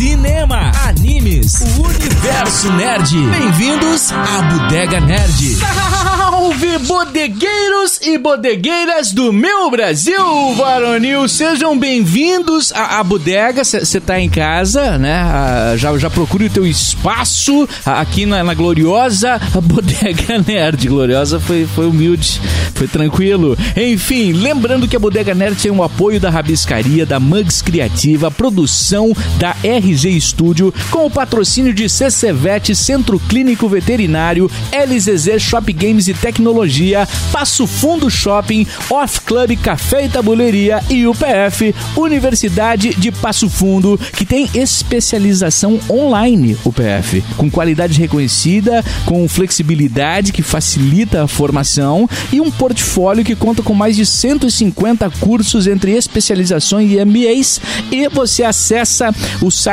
cinema, animes, o universo nerd. Bem-vindos à Bodega Nerd. Salve, bodegueiros e bodegueiras do meu Brasil, varonil! Sejam bem-vindos à, à bodega. Você tá em casa, né? Ah, já, já procure o teu espaço ah, aqui na, na gloriosa Bodega Nerd. Gloriosa foi, foi humilde, foi tranquilo. Enfim, lembrando que a Bodega Nerd tem o apoio da Rabiscaria, da Mugs Criativa, produção da RG Studio, com o patrocínio de CCVET, Centro Clínico Veterinário, LZZ Shop Games e Tecnologia, Passo Fundo Shopping, Off Club Café e Tabuleiria e UPF, Universidade de Passo Fundo, que tem especialização online, UPF, com qualidade reconhecida, com flexibilidade que facilita a formação e um portfólio que conta com mais de 150 cursos entre especializações e MBAs e você acessa o site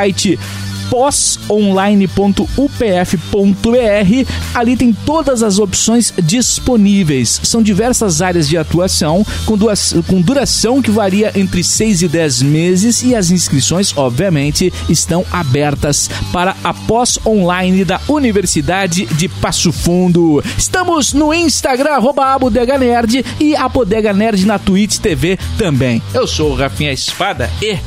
pós-online.upf.br. Ali tem todas as opções disponíveis. São diversas áreas de atuação, com, duas, com duração que varia entre 6 e 10 meses, e as inscrições, obviamente, estão abertas para a pós-online da Universidade de Passo Fundo. Estamos no Instagram, arroba a Bodega Nerd, e a Bodega Nerd na Twitch TV também. Eu sou o Rafinha Espada e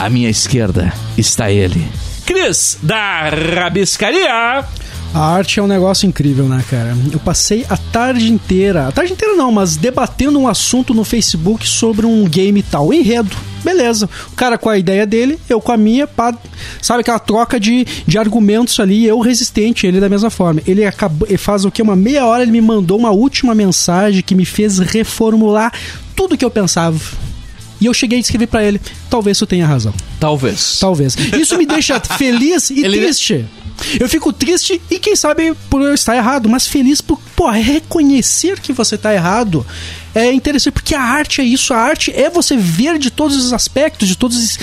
à minha esquerda está ele. Cris da Rabiscaria. A arte é um negócio incrível, né, cara? Eu passei a tarde inteira, a tarde inteira não, mas debatendo um assunto no Facebook sobre um game tal, enredo. Beleza, o cara com a ideia dele, eu com a minha, pá, sabe aquela troca de, de argumentos ali, eu resistente, ele da mesma forma. Ele acabou, ele faz o que? Uma meia hora ele me mandou uma última mensagem que me fez reformular tudo que eu pensava. E eu cheguei a escrever para ele: talvez tu tenha razão. Talvez. Talvez. Isso me deixa feliz e Ele- triste. Eu fico triste e quem sabe por eu estar errado, mas feliz por reconhecer que você está errado. É interessante porque a arte é isso, a arte é você ver de todos os aspectos, de todos os,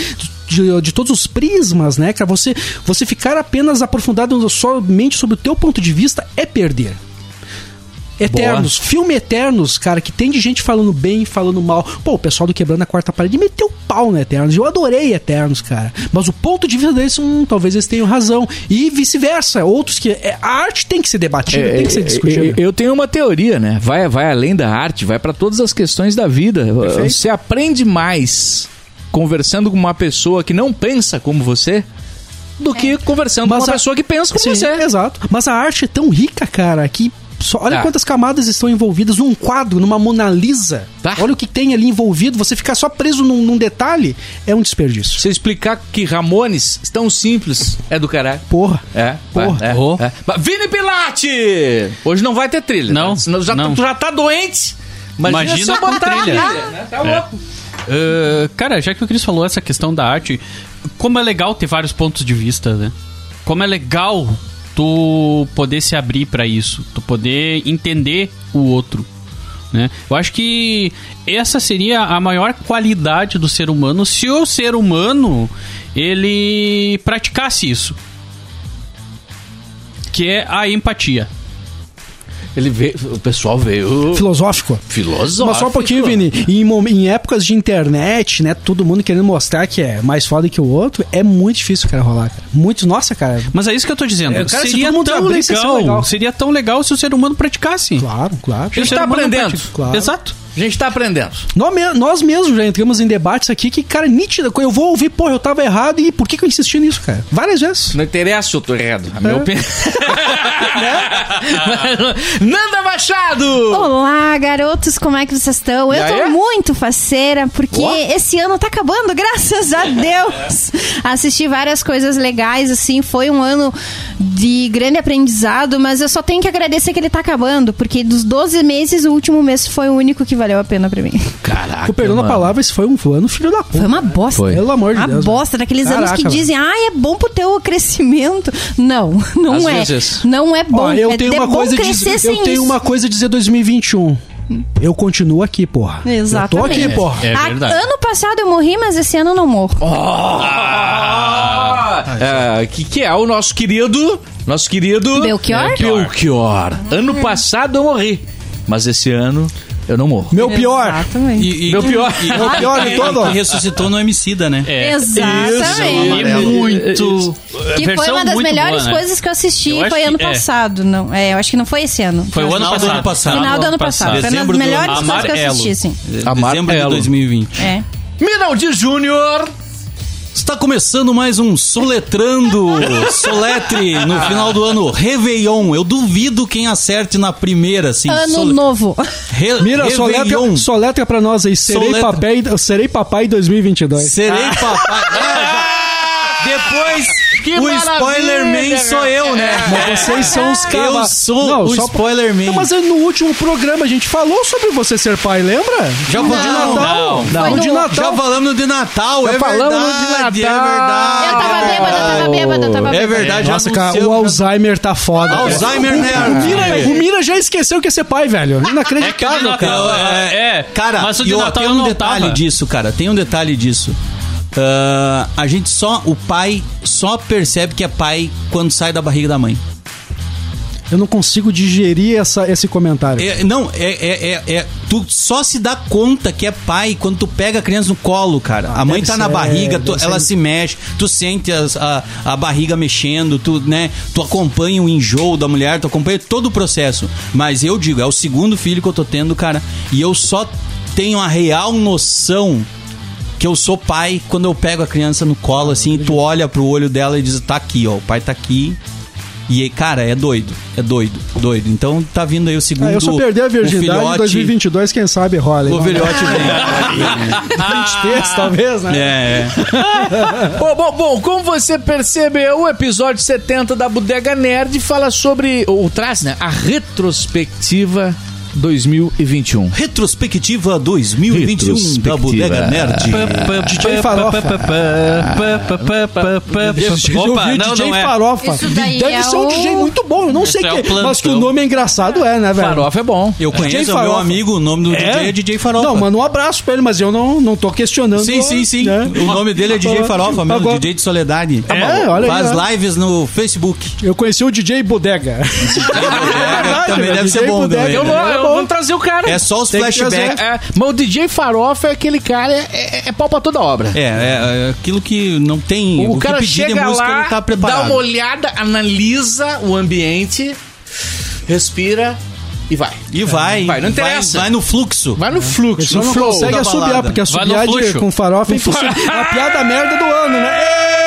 de, de todos os prismas, né, cara? Você você ficar apenas aprofundado somente sobre o teu ponto de vista é perder. Eternos, filme Eternos, cara, que tem de gente falando bem, falando mal. Pô, o pessoal do Quebrando a Quarta Parede meteu pau no Eternos. Eu adorei Eternos, cara. Mas o ponto de vista deles, hum, talvez eles tenham razão. E vice-versa. Outros que. é, a arte tem que ser debatida, tem que ser discutida. É, Eu tenho uma teoria, né? Vai, vai além da arte, vai para todas as questões da vida. Perfeito. Você aprende mais conversando com uma pessoa que não pensa como você do que conversando Mas com uma a- pessoa que pensa como Sim, você. Exato. Mas a arte é tão rica, cara, que. Só, olha Ah. quantas camadas estão envolvidas num quadro, numa Mona Lisa. Tá. Olha o que tem ali envolvido. Você ficar só preso num, num detalhe é um desperdício. Você explicar que Ramones tão simples é do caralho. Porra. É, Porra. é, Oh. é. Mas Vini Pilate! Hoje não vai ter trilha. Não, né? Senão já, não. Tu já tá doente. Imagina, Imagina com botar a trilha. né? Tá louco. Ah, cara, já que o Cris falou essa questão da arte, como é legal ter vários pontos de vista, né? Como é legal tu poder se abrir pra isso, tu poder entender o outro, né? Eu acho que essa seria a maior qualidade do ser humano se o ser humano ele praticasse isso. Que é a empatia. Ele veio, o pessoal veio Filosófico. filosófico. Mas só um pouquinho, Vini. Em, em épocas de internet, né? Todo mundo querendo mostrar que é mais foda que o outro, é muito difícil o cara rolar, cara. Muito, nossa, cara. Mas é isso que eu tô dizendo. É, cara, se seria mundo tão abrisse, ia ser legal, legal. Seria tão legal se o ser humano praticasse. Claro, claro. A gente tá aprendendo. Claro. Exato. A gente tá aprendendo. Nós, nós mesmos já entramos em debates aqui que, cara, nítida. Eu vou ouvir, porra, eu tava errado e por que, que eu insisti nisso, cara? Várias vezes. Não interessa se eu tô errado. A minha É. opinião. Nanda Machado! Olá, garotos, como é que vocês estão? Eu tô muito faceira, porque Ó. esse ano tá acabando, graças a Deus. Assisti várias coisas legais, assim, foi um ano de grande aprendizado, mas eu só tenho que agradecer que ele tá acabando, porque dos 12 meses, o último mês foi o único que valeu a pena pra mim. Caraca. Com perdão da palavra, esse foi um ano filho da puta. Foi uma bosta. Foi. Pelo amor de Uma Deus. bosta, daqueles anos que Caraca, dizem, ah, é bom pro teu crescimento. Não, não Às é. vezes. Não é bom. Ó, eu é, tenho é uma bom coisa a crescer dizer, sem eu tenho isso. uma coisa a dizer 2021. Eu continuo aqui, porra. Exatamente. Eu tô aqui, porra. É Ah, verdade. ano passado eu morri, mas esse ano eu não morro. Ah, é, que, que é o nosso querido. Nosso querido. Belchior? É, Belchior. Ano passado eu morri. Mas esse ano eu não morro. Meu pior. Exatamente. E, e, Meu pior. E, Meu pior de todo. que ressuscitou no Emicida, né? É. Exatamente. E muito. Que foi uma das melhores boa, né? coisas que eu assisti Eu foi que- ano é. passado. Não, é, eu acho que não foi esse ano. Foi o ano Final do passado. ano passado. Final do ano passado. Foi uma das melhores coisas que eu Amarelo. assisti, sim. Dezembro de Amarelo. 2020. É. Minaldi Júnior. Está começando mais um Soletrando, Soletre, no final do ano, Réveillon. Eu duvido quem acerte na primeira, assim. Ano Sole- novo. Re- Mira, soletra, Réveillon. soletra pra nós aí. Serei Soletra. papai, serei papai 2022. Serei papai. É, Depois, Que o Spoiler Man sou eu, né? Mas vocês são os Eu caras. sou o Spoiler Man. Não, mas no último programa a gente falou sobre você ser pai, lembra? Já falamos. de Natal. Não. No de no- Já Natal. falamos de Natal, Já é falamos verdade, de Natal. é verdade. Eu tava bêbada, eu tava bêbada, eu tava É bêbada. verdade, Nossa, já cara, o Alzheimer tá foda. Alzheimer, né? O Mira, o Mira já esqueceu que ia ser pai, velho. É Inacreditável, Natal, cara. é, é. Cara, mas o de Natal tem eu um não detalhe tava. disso, cara. Tem um detalhe disso. Ah, a gente só, o pai só percebe que é pai quando sai da barriga da mãe. Eu não consigo digerir essa, esse comentário. É, não, é, é, é, é- Tu só se dá conta que é pai quando tu pega a criança no colo, cara. Ah, a mãe tá na ser, barriga, tu- ela ser. se mexe, tu sente as- a, a barriga mexendo, tu, né? Tu acompanha o enjoo da mulher, tu acompanha todo o processo. Mas eu digo, é o segundo filho que eu tô tendo, cara. E eu só tenho a real noção que eu sou pai quando eu pego a criança no colo, assim, e tu olha pro olho dela e diz, tá aqui, ó, o pai tá aqui. E, aí, cara, é doido, é doido, doido. Então tá vindo aí o segundo. Ah, eu só perder a o virgindade em filhote- 2022, quem sabe rola. O filhote vem. 23, talvez, né? É, é. Bom, bom, bom, como você percebeu, o episódio 70 da Bodega Nerd fala sobre, ou traz, né, a retrospectiva 2021. Retrospectiva 2021 da Retrospectiva. Bodega Nerd. DJ Farofa. Opa, não, DJ não é. Farofa. Isso daí Deve é ser um o- DJ muito bom, eu não sei é que, plantão. mas que o nome é engraçado é, né, velho? Farofa é bom. Eu conheço DJ o meu amigo, o nome do DJ é DJ Farofa. Não, manda um abraço pra ele, mas eu não, não tô questionando. Sim, sim, sim. né? O nome dele é DJ Farofa, mesmo, Agora- DJ de Soledade. É, olha aí, Faz ó. lives no Facebook. Eu conheci o DJ Bodega. também velho, deve ser DJ bom Bodega. também. Eu, vou trazer o cara. É só os flashbacks. É, mas o DJ Farofa é aquele cara, é, é, é pau pra toda obra. É, é, é aquilo que não tem. O, que cara chega música, lá, tá dá uma olhada, analisa o ambiente, respira e vai. E vai. Vai, não interessa. Vai, no fluxo. Vai no fluxo, só no não flow. consegue assobiar, porque Vai assobiar de, com farofa é impossível. a piada merda do ano, né?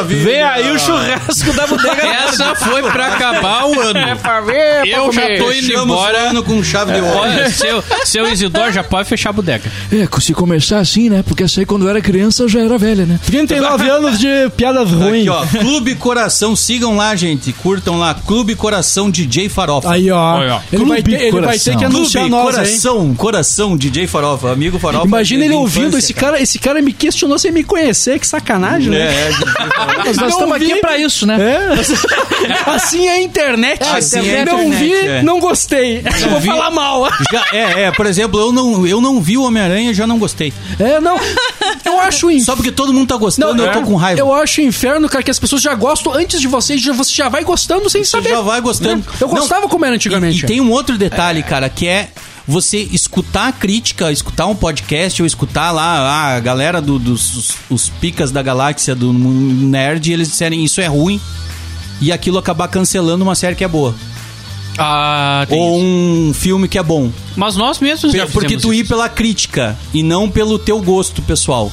Maravilha. Vem aí o churrasco da bodega. Essa foi pra acabar o ano. É pra ver, pra Eu já tô indo Fechamos embora. ano com chave de ouro. Olha, seu, seu Isidoro já pode fechar a bodega. É, se começar assim, né? Porque essa aí quando eu era criança eu já era velha, né? 39 anos de piadas ruins. Aqui, ó, Clube Coração, sigam lá, gente. Curtam lá, Clube Coração DJ Farofa. Aí, ó. Aí, ó. Ele, vai ter, ele vai ter que Coração. anunciar Clube nós, hein? Coração, Coração DJ Farofa, amigo Farofa. Imagina ele ouvindo, infância, esse cara, esse cara me questionou sem me conhecer, que sacanagem, né? É, é, Farofa. Nós Não estamos vi. aqui pra isso, né? É. Assim é a internet. Assim é a não internet, vi, é. não gostei. Vou vi. falar mal. Já, é, é, por exemplo, eu não, eu não vi o Homem-Aranha e já não gostei. É, não. Eu acho inferno. Só porque todo mundo tá gostando, eu tô com raiva. Eu acho inferno, cara, que as pessoas já gostam antes de você, já, você já vai gostando sem Você saber. já vai gostando. Eu Não, gostava como era antigamente. E, e tem um outro detalhe, cara, que é você escutar a crítica, escutar um podcast ou escutar lá a galera do- dos os, os picas da galáxia do mundo nerd e eles disserem isso é ruim e aquilo acabar cancelando uma série que é boa. Ah, tem ou isso. um filme que é bom. Mas nós mesmos já Porque tu ir pela crítica e não pelo teu gosto pessoal.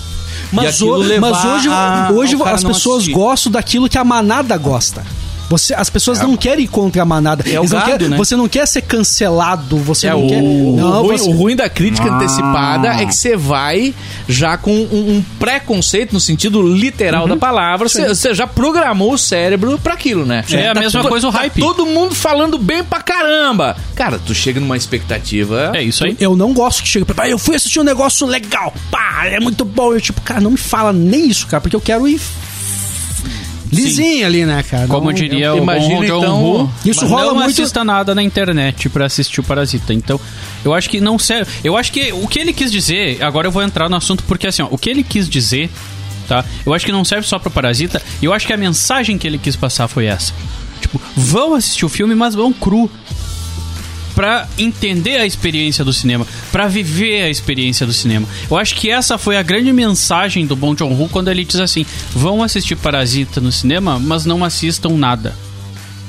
Mas, levar mas hoje, a- hoje as pessoas assistir. gostam daquilo que a manada gosta. Você, as pessoas não querem ir contra a manada. É o gado, querem- né? Você não quer ser cancelado. Você É, não o, quer. o Não, ruim, você- o ruim da crítica antecipada é que você vai já com um, um preconceito no sentido literal da palavra. Você já programou o cérebro pra aquilo, né? É a mesma to- coisa o tá hype. todo mundo falando bem pra caramba. Cara, tu chega numa expectativa. É isso aí. Eu não gosto que chegue pra "Ah, eu fui assistir um negócio legal, pá, é muito bom. Eu, tipo, cara, não me fala nem isso, cara, porque eu quero ir lisinho ali, né, cara? Como Não- diria eu o imagino, John então, Woo, isso mas rola não muito- assista nada na internet pra assistir o Parasita. Então, eu acho que não serve. Eu acho que o que ele quis dizer, agora eu vou entrar no assunto porque assim, ó, o que ele quis dizer, tá? Eu acho que não serve só pro Parasita, e eu acho que a mensagem que ele quis passar foi essa. Tipo, vão assistir o filme, mas vão cru. Pra entender a experiência do cinema, pra viver a experiência do cinema. Eu acho que essa foi a grande mensagem do Bong Joon-ho quando ele diz assim: "Vão assistir Parasita no cinema, mas não assistam nada.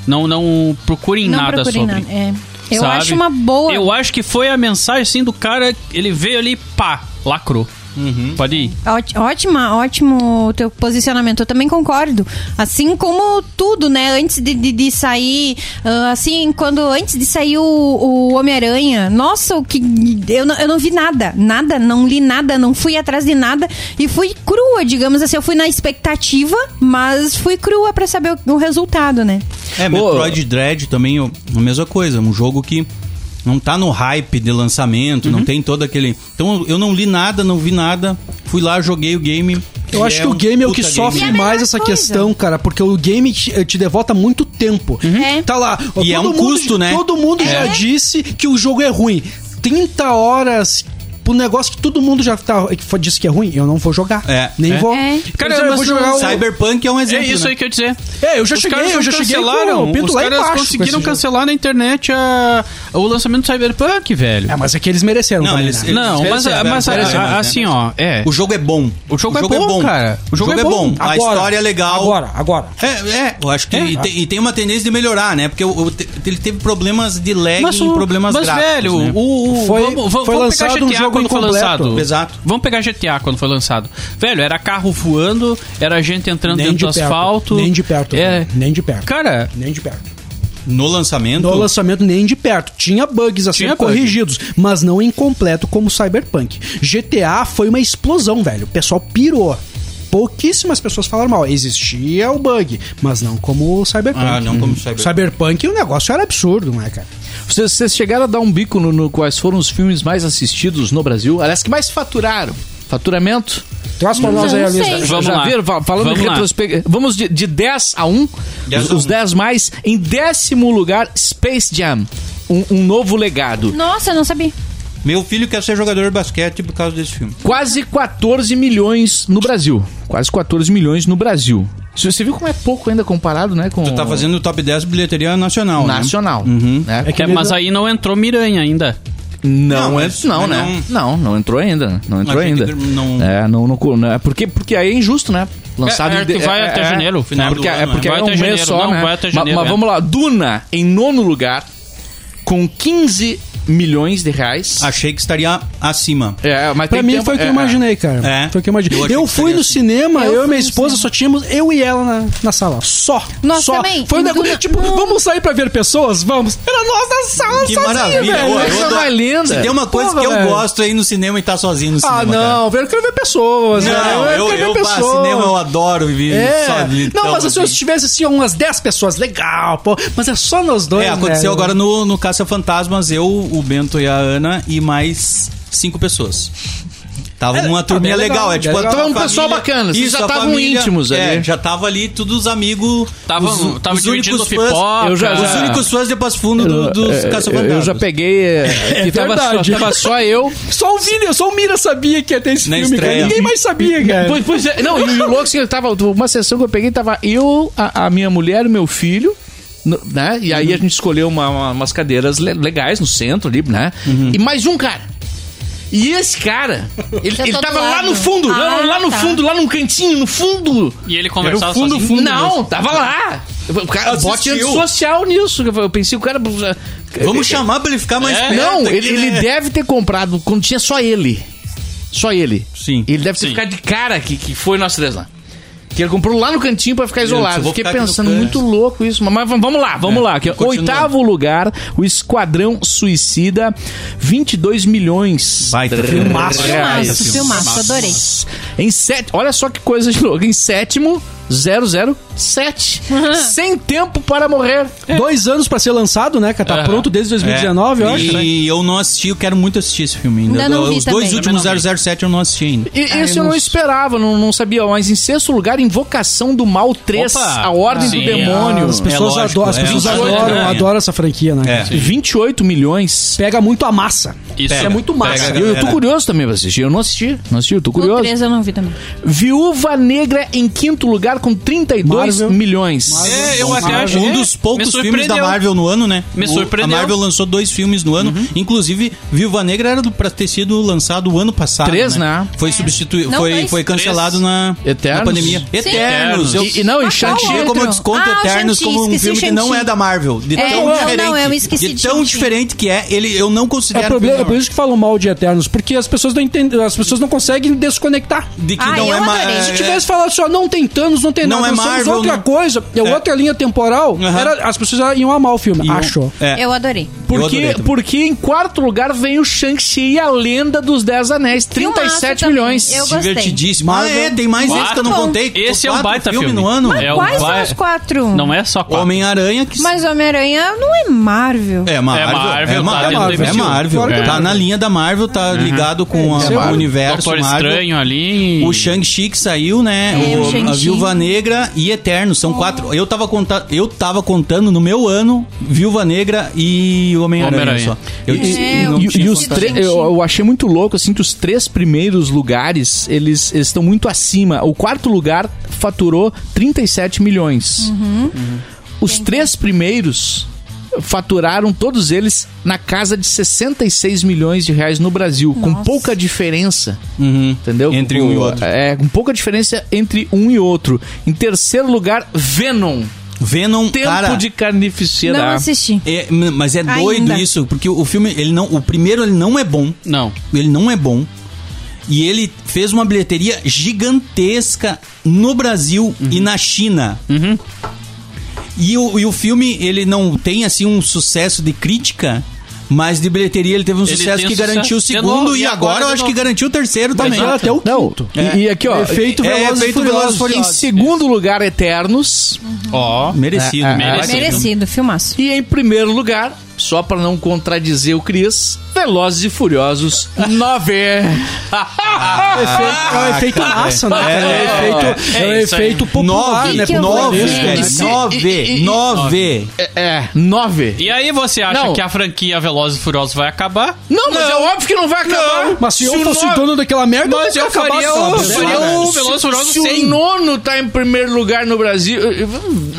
Não não procurem Não nada procurem sobre". nada. É. Eu sabe? acho uma boa. Eu acho que foi a mensagem assim do cara, ele veio ali, pá, lacrou. Pode ir. Óti- Ótima, ótimo o teu posicionamento. Eu também concordo. Assim como tudo, né? Antes de, de, de sair, ah, assim, quando antes de sair o, o Homem-Aranha, nossa, o que eu não, eu não vi nada, nada, não li nada, não fui atrás de nada e fui crua, digamos assim. Eu fui na expectativa, mas fui crua pra saber o, o resultado, né? É, Metroid Dread também, a mesma coisa. Um jogo que não tá no hype de lançamento, Uhum. não tem todo aquele. Então eu não li nada, não vi nada. Fui lá, joguei o game. Eu acho é que o um game é o que sofre game. melhor mais essa coisa. questão, cara, porque o game te, te devota muito tempo. É. Tá lá. E é todo um mundo- custo, né? Todo mundo já disse que o jogo é ruim. 30 horas pro negócio que todo mundo já tá, que foi- disse que é ruim, eu não vou jogar. É. Nem É. vou. É. Cara, eu mas vou jogar o... Cyberpunk é um É exemplo. isso né? aí que eu ia dizer. É, eu já Os cheguei, eu já não cheguei com cancelaram. Os lá caras conseguiram esse jogo. cancelar na internet a- o lançamento do Cyberpunk, velho. É, mas é que eles mereceram Não, também, eles- né? eles- Não, mas, mereceram, mas, mereceram, a- né? assim, ó, é. O jogo é bom. O jogo é bom, cara. O jogo, é bom. A história é legal. Agora, agora. É, é, eu acho que. E, tem, e tem uma tendência de melhorar, né? Porque ele teve problemas de lag Mas, e problemas mas gráficos. velho, né? o, Foi- lançado pegar um jogo quando foi lançado. Exato. Vamos pegar GTA quando foi lançado. Velho, era carro voando, era gente entrando Nem dentro de do perto. asfalto. Nem de perto. É. Nem de perto. Cara, Nem de perto. No lançamento. No lançamento, nem de perto. Tinha bugs a Tinha ser bug. corrigidos, mas não incompleto como Cyberpunk. GTA foi uma explosão, velho. O pessoal pirou. Pouquíssimas pessoas falaram mal. Existia o bug, mas não como o Cyberpunk. Ah, não como Cyberpunk. Cyberpunk, o negócio era absurdo, né, cara? Vocês, vocês chegaram a dar um bico no, no quais foram os filmes mais assistidos no Brasil? Aliás, que mais faturaram? Faturamento? Traz pra nós aí a lista. Vamos Já lá. viram? Fa- Falando Vamos em lá. retrospectiva. Vamos de, de 10 a 1. 10 os a os 1. 10 mais. Em décimo lugar, Space Jam. Um, um novo legado. Nossa, eu não sabia. Meu filho quer ser jogador de basquete por causa desse filme. Quase 14 milhões no Brasil. Quase 14 milhões no Brasil. Você você viu como é pouco ainda comparado, né? Com Tu tá fazendo o top 10 bilheteria nacional. né? nacional. Uhum. Né? É que é, ele mas não- aí não entrou Miranha ainda. Não, Não, é, mas- não, mas né? Não, não entrou ainda. Não entrou ainda. que não- É, não, não, não, é porque, porque aí é injusto, né? Lançado É, é em de- que vai até janeiro, final porque, do é ano, porque né? é Vai um até mês janeiro, só, não, né? vai janeiro, mas é. vamos lá, Duna em nono lugar com 15 milhões de reais. Achei que estaria acima. É, mas Pra mim tempo- foi o que é, eu imaginei, cara. É. Foi o que eu imaginei. Eu Eu, fui no assim. cinema, Eu eu, e minha esposa cinema. só tínhamos eu e ela na, na sala. Só. Nós só. também. Foi um negócio, Duna- tipo, não. vamos sair pra ver pessoas? Vamos. Era nós na sala Que sozinho, maravilha. velho. Ô, eu Coisa mais linda. Se tem uma coisa Porra, que eu velho. gosto aí no cinema e tá sozinho no cinema. Ah, não, velho, eu quero ver pessoas. velho. Não, eu, quero eu, ver pá, cinema eu adoro viver É. sozinho. Não, mas assim, se tivesse assim, umas 10 pessoas, legal, pô. Mas é só nós dois. É, aconteceu agora no, no Caça Fantasmas, eu, o Bento e a Ana e mais cinco pessoas. Tava É, uma ah, turminha bem legal, legal, é tipo legal. Tava um pessoal família- bacana, vocês Isso, já a tavam família- íntimos ali. É, já tava ali todos os amigos. Tava, os, tava os únicos fãs. Eu já- os já- únicos fãs de Passo Fundo do, dos É, Caça eu, eu já peguei. É, que tava só, tava só eu. Só o Vini, só o Mira sabia que ia ter esse Na filme, cara. estreia. Ninguém mais sabia, cara. Pois, pois é, não, e o louco assim, tava. Uma sessão que eu peguei, tava eu, a, a minha mulher e o meu filho. No- né? E aí a gente escolheu uma- uma- umas cadeiras le- legais no centro ali, né? E mais um cara. E esse cara, ele, ele do tava lá no fundo, lá, Ah, lá no tá. fundo, lá num cantinho, no fundo. E ele conversava Era o fundo, sozinho? fundo Não, tava lá. O cara, bote antissocial nisso. Eu pensei, o cara. Vamos chamar pra ele ficar mais É, perto. Não, aqui, ele, ele né? deve ter comprado quando tinha só ele. Só ele. Sim. Ele deve ter Sim. ficado de cara que, que foi nós três lá. Que ele comprou lá no cantinho pra ficar isolado. Fiquei ficar aqui pensando, muito louco isso. Mas, mas vamos lá, vamos É, lá. Que, continua. oitavo lugar, o Esquadrão Suicida, 22 milhões. Filme. Filmaço, filmaço, filmaço, adorei. Em sete, olha só que coisa de louco. Em sétimo, 007. Sem tempo para morrer. Dois anos pra ser lançado, né? Que tá pronto desde 2019, eu É. acho. né? E eu não assisti, eu quero muito assistir esse filme ainda. Ainda não vi Os dois também. últimos não vi. 007 eu não assisti ainda. E, esse eu não esperava, não, não sabia. Mas em sexto lugar, Invocação do Mal 3, Opa! A Ordem Sim, do Demônio. As pessoas, É lógico, adoram, as é, pessoas é, adoram, é. adoram essa franquia, né? É. cara? 28 milhões. Pega muito a massa. Isso É muito massa. Pega, Eu, eu tô curioso também pra assistir. Eu não assisti. Não assisti, eu tô O curioso. 3 eu não vi também. Viúva Negra em quinto lugar com 32 Marvel. milhões. É, eu até acho. Um é, dos poucos me filmes da. Marvel no ano, né? Me O- surpreendeu. A Marvel lançou dois filmes no ano. Inclusive, Viúva Negra era do- pra ter sido lançado o ano passado. Três, né? Foi substituído, Não, foi, dois. foi cancelado na, Eternos? na pandemia. Eternos. Eu, E, e não, e Ah, Shang-Chi como desconto Ah, Eternos como um filme que não é da Marvel. De É, tão diferente. não, eu esqueci de tão diferente que é, ele, eu não É, considero. problema, é por isso que falam mal de Eternos, porque as pessoas não entendem, as pessoas não conseguem desconectar. de que Ah, não eu é mais. Se tivesse falado só, não tem Thanos, não tem Não nada, é nós somos Marvel, outra não- coisa, é, É. outra linha temporal, era- as pessoas iam amar o filme, acho. É. Eu adorei. Eu Porque, porque em quarto lugar vem o Shang-Chi e a Lenda dos Dez Anéis, 37 Filmaço milhões. Eu gostei. Divertidíssimo. Ah, é, tem mais esse que eu não contei. Esse é um Quatro baita filme filme. no ano. É um Quais são os quatro? Não é só quatro. Homem-Aranha que Mas Homem-Aranha não é Marvel. É Marvel. É Marvel, é, tá Marvel, é. Marvel. Claro que é Tá Marvel. na linha da Marvel, tá ligado com a- é o Marvel. universo Doutor Marvel. Estranho ali. O Shang-Chi que saiu, né? É, o, o a. Viúva Negra e Eterno. São quatro. Eu tava, conta, eu tava contando no meu ano Viúva Negra e Homem-Aranha Homem-Aranha. só. Eu E- disse- É, E, e os tre- eu, eu achei muito louco assim que os três primeiros lugares eles, eles estão muito acima. O quarto lugar faturou 37 milhões. Os três primeiros faturaram todos eles na casa de 66 milhões de reais no Brasil, com Nossa. pouca diferença. Uhum. Entendeu? Entre um e outro. É, com pouca diferença entre um e outro. Em terceiro lugar, Venom. Venom, Tempo cara... de carnificina. Não assisti. é, mas é doido Ainda. isso, porque o filme, ele não, o primeiro ele não é bom, Não. ele não é bom. E ele fez uma bilheteria gigantesca no Brasil e na China. Uhum. E o, e o filme, ele não tem assim um sucesso de crítica, mas de bilheteria ele teve um Ele sucesso que sucesso garantiu o segundo novo, e agora, agora eu acho que garantiu o terceiro também. Até o Não, quinto. e, e aqui, ó. Efeito É, Velozes e efeito. Velozes Em segundo lugar, Eternos. Ó. Merecido, É, é, merecido. Merecido, filmaço. E em primeiro lugar, só pra não contradizer o Cris, Velozes e Furiosos 9. É efeito, é o efeito massa, né? É, o efeito, é, o é isso aí. efeito popular, Nove, né? que eu vou nove, se- nove, e- e- nove. é, é, 9. E aí você acha Não. que a franquia Velozes e Furiosos vai acabar? Não, mas é óbvio que não vai acabar. Mas se eu o fosse nove- dono daquela merda, Mas eu acabar faria o- faria o Velozes e Furiosos Se o 100. nono tá em primeiro lugar no Brasil. eu- eu-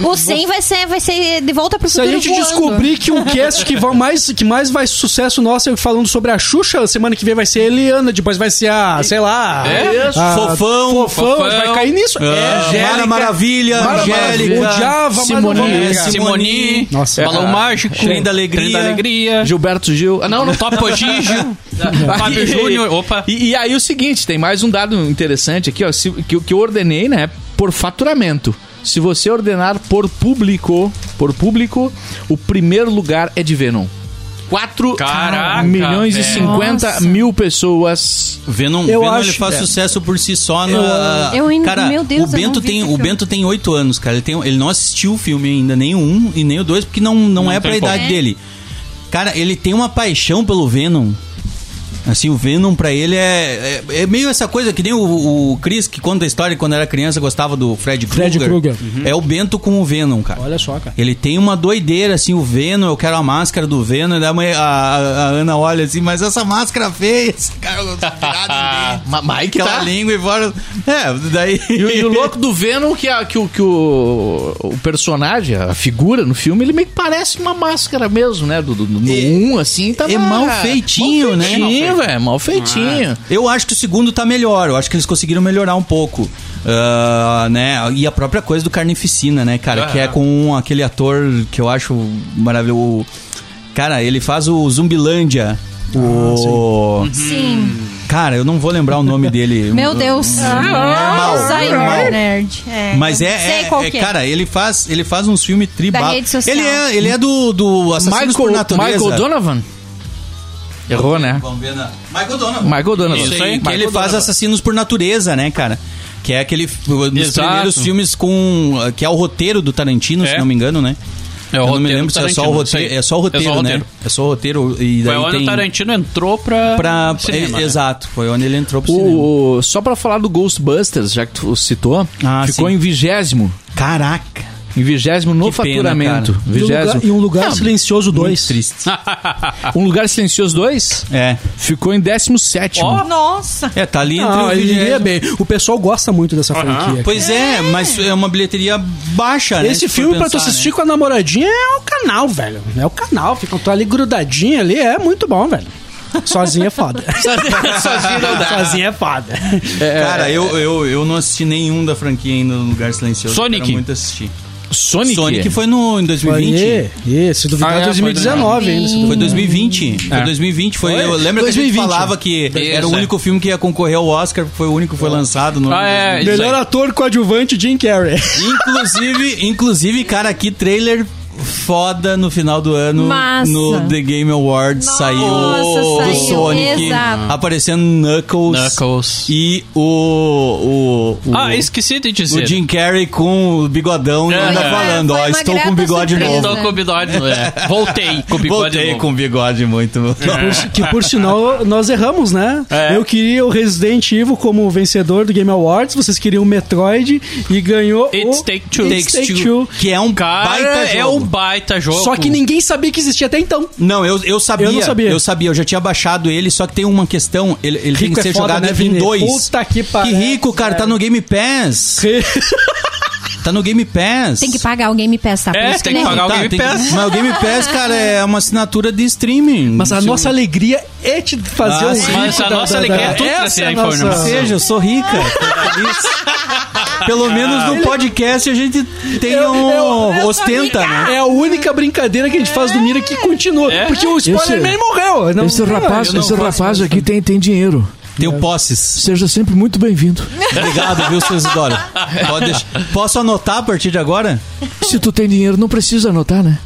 O 100 vai ser, vai ser de volta pro Se a futuro gente voando. descobrir que o cast que, vai mais, que mais vai sucesso nosso é falando sobre a Xuxa, semana que vem vai ser a Eliana, depois vai ser a, sei lá... É? a- Fofão. Fofão, Fofão. vai cair nisso. É, Mara Maravilha, Angélica. Não Simone, vamos é, negar. Simoni, Nossa, Balão é. Mágico, Trem da Alegria. Trem da Alegria, Gilberto Gil. Ah, não, não. Topo Gigio, Fábio Júnior, opa. E, e aí o seguinte, tem mais um dado interessante aqui, ó, se- que, eu- que eu ordenei, né, por faturamento. Se você ordenar por público, por público, o primeiro lugar é de Venom. 4 Caraca, milhões e velho. 50 Nossa. mil pessoas. Venom, Eu Venom acho- ele faz é. sucesso por si só na. Eu ainda- cara, meu Deus, o eu Bento tem o. Bento tem oito anos, cara. Ele, tem, ele não assistiu o filme ainda, nem o um e nem o dois, porque não, não, Não é pra tem idade como. dele. Cara, ele tem uma paixão pelo Venom. Assim, o Venom pra ele é, é, é meio essa coisa que nem o, o Chris, que conta a história quando era criança gostava do Fred Krueger. Fred Krueger. É o Bento com o Venom, cara. Olha só, cara. Ele tem uma doideira, assim, o Venom, eu quero a máscara do Venom, e daí a, mãe- a, a- Ana olha assim, mas essa máscara feia, esse cara não tá virado Mike aquela tá. língua e fora. É, daí. E, o- e o louco do Venom, que, a- que, o, que o, o personagem, a figura no filme, ele meio que parece uma máscara mesmo, né? Do, do, do- no É- 1, assim, tá é mal feitinho, né? Mal feitinho, velho, mal feitinho. Eu acho que o segundo tá melhor, eu acho que eles conseguiram melhorar um pouco. Ah, né? E a própria coisa do Carnificina, né, cara? Que é com aquele ator que eu acho maravilhoso. Cara, ele faz o Zumbilândia. O. Sim. Cara, eu não vou lembrar o nome dele. Meu Deus. Normal, Alzheimer, normal. nerd. É. Mas é, Sei é- qual é- é. cara, ele faz, ele faz uns filmes tribal. Da rede social. Ele é, ele é do, do Assassinos por Michael, Natureza. Michael Donovan? Errou, né? Vamos ver na... Michael Donovan. Michael Donovan. Isso aí, que Michael ele faz Donovan. Assassinos por Natureza, né, cara? Que é aquele um dos primeiros filmes com que é o roteiro do Tarantino, se É. não me engano, né? É o Eu não me roteiro lembro se é só o Tarantino, roteiro, isso aí. é só o roteiro, É só o né? roteiro. É só o roteiro e daí Foi onde tem o Tarantino entrou pra, pra cinema, é- né? exato, foi onde ele entrou pro cinema. O, o- só pra falar do Ghostbusters, já que tu citou, Ah, ficou sim. em vigésimo. Caraca. Em vigésimo no Que pena, faturamento. E um lugar, Vigésimo. e um lugar Não, silencioso Muito 2. triste. Um lugar silencioso 2 É. ficou em 17. Nossa. É, tá ali entre Não, o ele bem. O pessoal gosta muito dessa franquia. Pois é, mas é uma bilheteria baixa, né? Esse se for filme, pra tu assistir né? com a namoradinha, é o canal, velho. É o canal. Ficam tu ali grudadinha ali, é muito bom, velho. Sozinha é foda. Sozinho não dá. Sozinha é foda. Cara, eu, eu, eu não assisti nenhum da franquia ainda no Lugar Silencioso. Sonic. Quero muito assistir. Sonic. Sonic foi no, em 2020. Aí, se duvidar, Ah, é, 2019 ainda. se Foi duvidar. 2020. Foi 2020. Foi, Foi? eu lembro que a 2020. gente falava que era o Isso, é. único filme que ia concorrer ao Oscar, foi o único que foi lançado no Ah, é, isso Melhor ator coadjuvante, Jim Carrey. Inclusive, inclusive, cara, que trailer foda no final do ano Massa. no The Game Awards Nossa, saiu do saiu, Sonic exato. aparecendo Knuckles, Knuckles. e o, o, o Ah, esqueci de dizer. o Jim Carrey com o bigodão e É. ainda É, falando, foi ó, estou com bigode surpresa. novo. Estou com o bigode. É. Voltei com o bigode Voltei novo. com bigode muito. Que por sinal nós erramos, né? É. Eu queria o Resident Evil como vencedor do Game Awards, vocês queriam o Metroid e ganhou It's o Take Two. It's Takes Take Two, Two. que é um Cara, baita é jogo. um baita jogo. Só que ninguém sabia que existia até então. Não, eu, eu sabia. Eu não sabia. Eu sabia, eu já tinha baixado ele, só que tem uma questão, ele, ele tem que é ser foda, jogado né, em Vini? dois. Puta que pariu. rico, cara, tá no Game Pass. Tá no Game Pass. Tem que pagar o Game Pass, tá? É, isso tem que ele é pagar o Tá, Game tem que- Pass. Mas o Game Pass, cara, é uma assinatura de streaming. Mas a Se- nossa alegria é te fazer Ah, um rico Mas a da- nossa da- alegria da- é tudo trazer é nossa- informação. Seja, eu sou rica. Pelo menos no podcast a gente tem Eu- um. eu- ostenta, né? É a única brincadeira que a gente faz do Mira que continua. É? Porque o Spoilerman morreu. Não, esse rapaz, eu não esse rapaz aqui tem, tem dinheiro. Tenho posses. Seja sempre muito bem-vindo. Obrigado, viu, seu Isidoro? Pode. Posso anotar a partir de agora? Se tu tem dinheiro, não precisa anotar, né?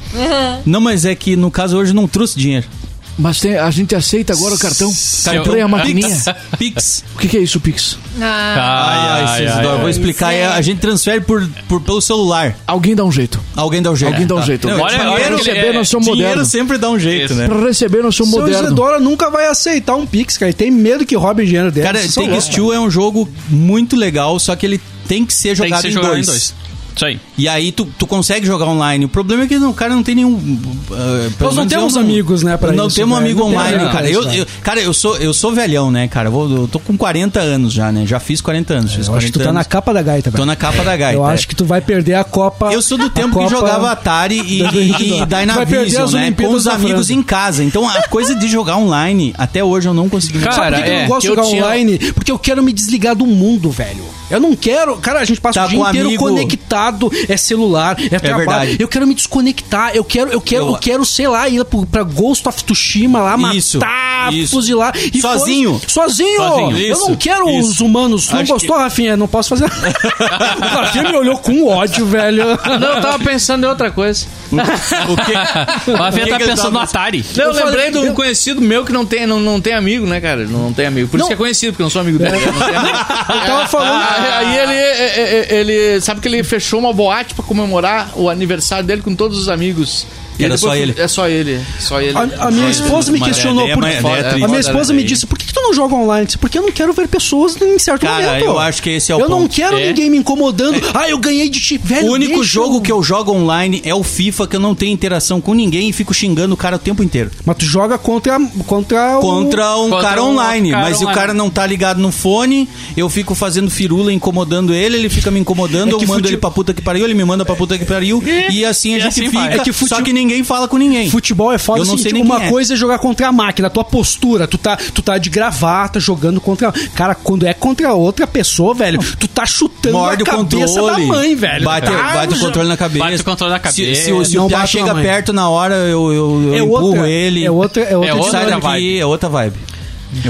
Não, mas é que no caso hoje eu não trouxe dinheiro. Mas tem- a gente aceita agora o cartão. Comprei a maquininha. Pix. O que, que é isso, Pix? Ah, Ai, seu Isidoro, vou explicar. É. É, A gente transfere por, por- pelo celular. Alguém dá um jeito. Alguém dá um jeito. Alguém dá um jeito. Não, Olha, dinheiro, olha, receber, é, nós somos dinheiro modernos. sempre dá um jeito, Isso. né? Pra receber, nós somos Seu modernos. Isidoro nunca vai aceitar um Pix, cara. Ele tem medo que roubem dinheiro dele. Cara, loucos, Two é um jogo muito legal, só que ele tem que ser Tem jogado, que ser em, jogado dois. em dois. Isso aí. E aí tu, tu consegue jogar online. O problema é que o cara não tem nenhum. uh, Nós não temos amigos, né, pra não isso, temos velho. amigo Não tem online, amigo cara. Eu, isso, eu- cara, eu sou, eu sou velhão, né, cara? Eu, vou- eu tô com 40 anos já, né? Já fiz 40 anos. fiz Eu acho que tu 40 tá na anos. capa da gaita, Tô velho. na capa da gaita. Eu é. acho que tu vai perder a Copa. Eu sou do tempo que jogava Atari e, e, e Dynavision, né? Com os amigos em casa. Então a coisa de jogar online, até hoje eu não consegui. Cara, Sabe por que, que eu é, não gosto de que eu jogar tinha- online? Porque eu quero me desligar do mundo, velho. Eu não quero. Cara, a gente passa Tá o dia inteiro amigo. conectado. É celular, é, trabalho. verdade. Eu quero me desconectar. Eu quero, eu quero, eu, Eu- quero, sei lá, ir pra Ghost of Tsushima lá, Isso, matar, isso. fuzilar. E Sozinho. foda-se. Sozinho. Sozinho, Eu isso, não quero isso. os humanos. Não Acho gostou, Rafinha? Não posso fazer. o Rafinha me olhou com ódio, velho. Não, eu tava pensando em outra coisa. O que, O Rafinha que tá que ele pensando tava- no Atari. Não, eu, Eu falei- lembrei de um eu- conhecido meu que não tem, não, não tem amigo, né, cara? Não, não tem amigo. Por isso Não. que é conhecido, porque eu não sou amigo dele. Não tem amigo. Eu tava falando. Ah, Aí ele, é, é, ele. Sabe que ele fechou uma boate pra comemorar o aniversário dele com todos os amigos. E Era só ele. É só ele. Só ele. A, a minha esposa me é, questionou é por é A minha esposa me disse, por que, que tu não joga online? Porque eu não quero ver pessoas em certo Cara, momento. eu acho que esse é o Eu não ponto. quero É. ninguém me incomodando. Ah, eu ganhei de ti. Velho, O único deixa jogo que eu jogo online é o FIFA, que eu não tenho interação com ninguém e fico xingando o cara o tempo inteiro. Mas tu joga contra, contra o... Contra um Contra cara um online, cara mas online. o cara não tá ligado no fone, eu fico fazendo firula, incomodando ele, ele fica me incomodando, É eu mando fute- ele pra puta que pariu, ele me manda pra puta que pariu, e assim a e gente assim fica, vai. É que fute- só que ninguém fala com ninguém. Futebol é foda Eu não assim, sei tipo, nem uma é. coisa é jogar contra a máquina, a tua postura, tu tá, tu tá de gravata jogando contra. Cara, quando é contra outra pessoa, velho, tu tá chutando Morde a o cabeça controle, da mãe, velho. bate, Ah, bate o controle na cabeça. Bate o controle na Se, cabeça. se, o- se Não o chega perto na hora, eu, eu, eu É empurro outra, ele. é outra, é outra É outra Sai daqui, é outra vibe.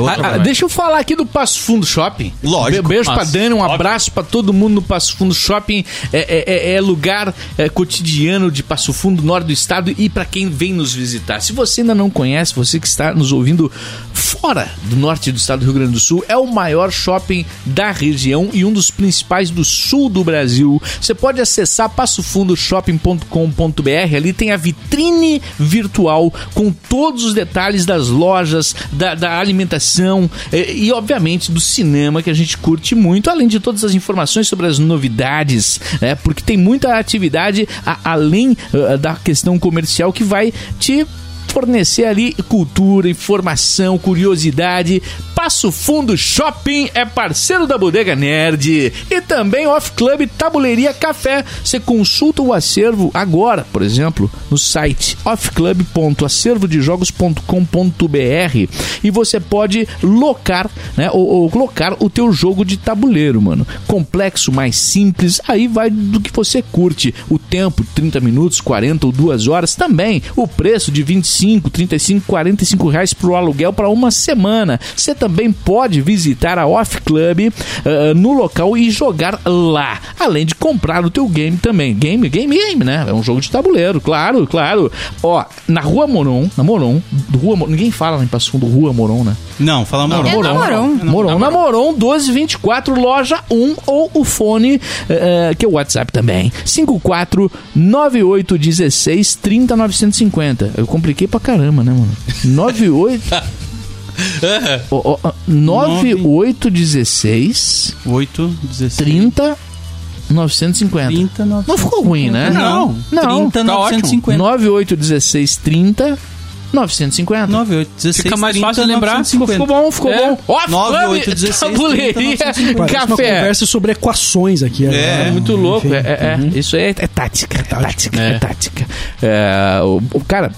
Ah, ah, deixa eu falar aqui do Passo Fundo Shopping. Lógico. Be- Beijo Mas, pra Dani, um óbvio. abraço pra todo mundo no Passo Fundo Shopping. É, é- é- é lugar é, cotidiano de Passo Fundo, norte do estado e pra quem vem nos visitar. Se você ainda não conhece, você que está nos ouvindo fora do norte do estado do Rio Grande do Sul, é o maior shopping da região e um dos principais do sul do Brasil. Você pode acessar passofundoshopping.com.br, ali tem a vitrine virtual com todos os detalhes das lojas, da, da alimentação eh, e, obviamente, do cinema que a gente curte muito, além de todas as informações sobre as novidades, né? Porque tem muita atividade a- além eh, da questão comercial que vai te fornecer ali cultura, informação, curiosidade. Passo Fundo Shopping é parceiro da Bodega Nerd e também Off Club Tabuleiria Café. Você consulta o acervo agora, por exemplo, no site offclub.acervodejogos.com.br e você pode locar, né, ou, ou colocar o teu jogo de tabuleiro, mano. Complexo, mais simples, aí vai do que você curte. O tempo, 30 minutos, 40 ou 2 horas também. O preço de 25, 35, 45 reais pro aluguel para uma semana. Você também pode visitar a Off Club ah, no local e jogar lá. Além de comprar o teu game também. Game, game, game, né? É um jogo de tabuleiro, claro, claro. Ó, na Rua Moron, na Moron, Rua Moron, ninguém fala lá em Passo Fundo Rua Moron, né? Não, fala Moron. É na Moron. Moron, na Moron 1224, loja 1 ou o fone, eh, que é o WhatsApp também. 54 9816 30 950. Eu compliquei pra caramba, né, mano? 98. Ó, ó, ó, 9816 8, 16, 30 950. 30, 950. Não ficou ruim, né? Não, Não. 30, Tá ótimo. 950. 9816 30 950. 98, 16, Fica mais 30, fácil de lembrar. 950. Ficou bom, ficou É. bom. Off 9, Club, 8, 16, tabuleiria, 30, 950. Parece uma café. conversa sobre equações aqui. agora. É, É muito louco. Enfim. É, é- é. Isso é, é tática. É tática. É, É. tática. É, o, o cara.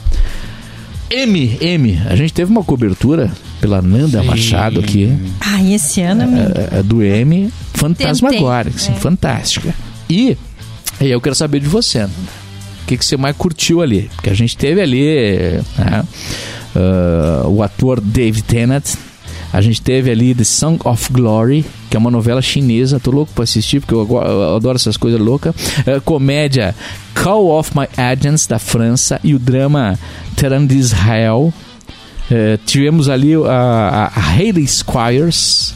M, M, a gente teve uma cobertura pela Nanda Machado aqui, Ai, esse ano, amigo. é, é, do M, fantasmagórica, assim, é. fantástica. E aí eu quero saber de você, Nanda. O que, que você mais curtiu ali? Porque a gente teve ali né, ah, o ator Dave Tennant, a gente teve ali The Song of Glory, que é uma novela chinesa, tô louco pra assistir, porque eu, eu adoro essas coisas loucas. É, comédia Call of My Agents, da França, e o drama Terran de Israel. É, tivemos ali a, a Hayley Squires,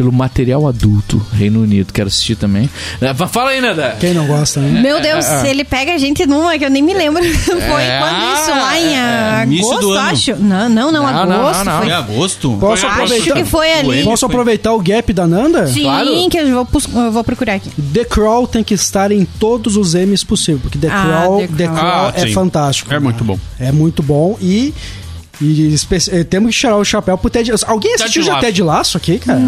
pelo material adulto, Reino Unido, quero assistir também. É, fa- fala aí, Nada! Quem não gosta, né? Meu Deus, ele pega a gente numa que eu nem me lembro. Foi É, quando isso? Lá em é, início agosto, do ano. acho. Não, não, não, Não, não, agosto. não, não. Foi... É agosto? Posso Acho aproveitar? que foi ali. Posso aproveitar o gap da Nanda? Sim, Claro. que eu vou, eu vou procurar aqui. The Crawl tem que estar em todos os M's possível, porque The Ah, Crawl, The The Crawl. Crawl Ah, é sim. fantástico. É muito bom. É muito bom e, e eh, temos que tirar o chapéu pro Ted Alguém Ted assistiu já Lasso. Ted Laço aqui, cara?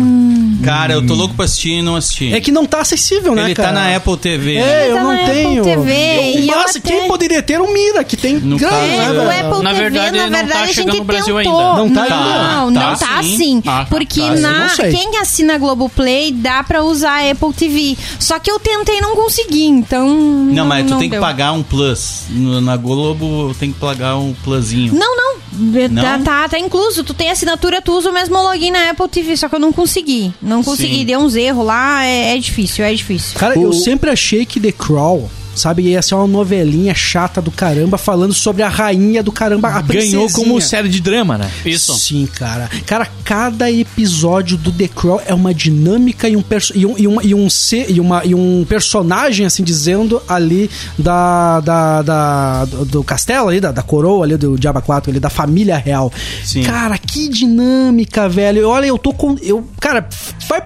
Cara, eu tô louco pra assistir e não assisti. É que não tá acessível, né, Ele cara? tá na Apple TV. É, eu tá não na Apple tenho. TV, e eu Nossa, até- quem poderia ter um Mira, que tem No grana, caso, né, É, o Apple Na TV, verdade, na ele não tá verdade, a chegando gente no Brasil tentou. ainda. Não tá não, ainda? Não, não Tá tá sim. sim. Ah, porque tá, eu na, não sei. quem assina Globoplay dá pra usar a Apple TV. Só que eu tentei e não consegui, então... Não, mas tu tem que pagar um plus. Na Globo tem que pagar um plusinho. Não, não. Não? Tá, tá, tá incluso. Tu tem assinatura, tu usa o mesmo login na Apple TV, só que eu não consegui. Não consegui, Sim. deu uns erros lá, é, é difícil, é difícil. Cara, eu sempre achei que The Crawl, sabe, ia ser uma novelinha chata do caramba falando sobre a rainha do caramba, a Ganhou princesinha. como série de drama, né? Isso. Sim, cara. Cara, cada episódio do The Crawl é uma dinâmica e um, e um, e uma- e um, e uma- e um personagem, assim dizendo, ali da, da, da- do, do castelo ali, da, da coroa ali, do Diaba 4, ali, da família real. Sim. Cara, que dinâmica, velho. Olha, eu tô com. Eu, cara, vai,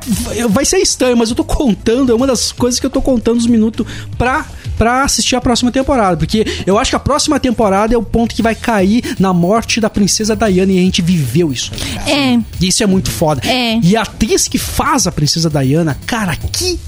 vai ser estranho, mas eu tô contando, é uma das coisas que eu tô contando os minutos pra pra assistir a próxima temporada. Porque eu acho que a próxima temporada é o ponto que vai cair na morte da princesa Diana e a gente viveu isso. É. E isso é muito foda. É. E a atriz que faz a princesa Diana, cara, que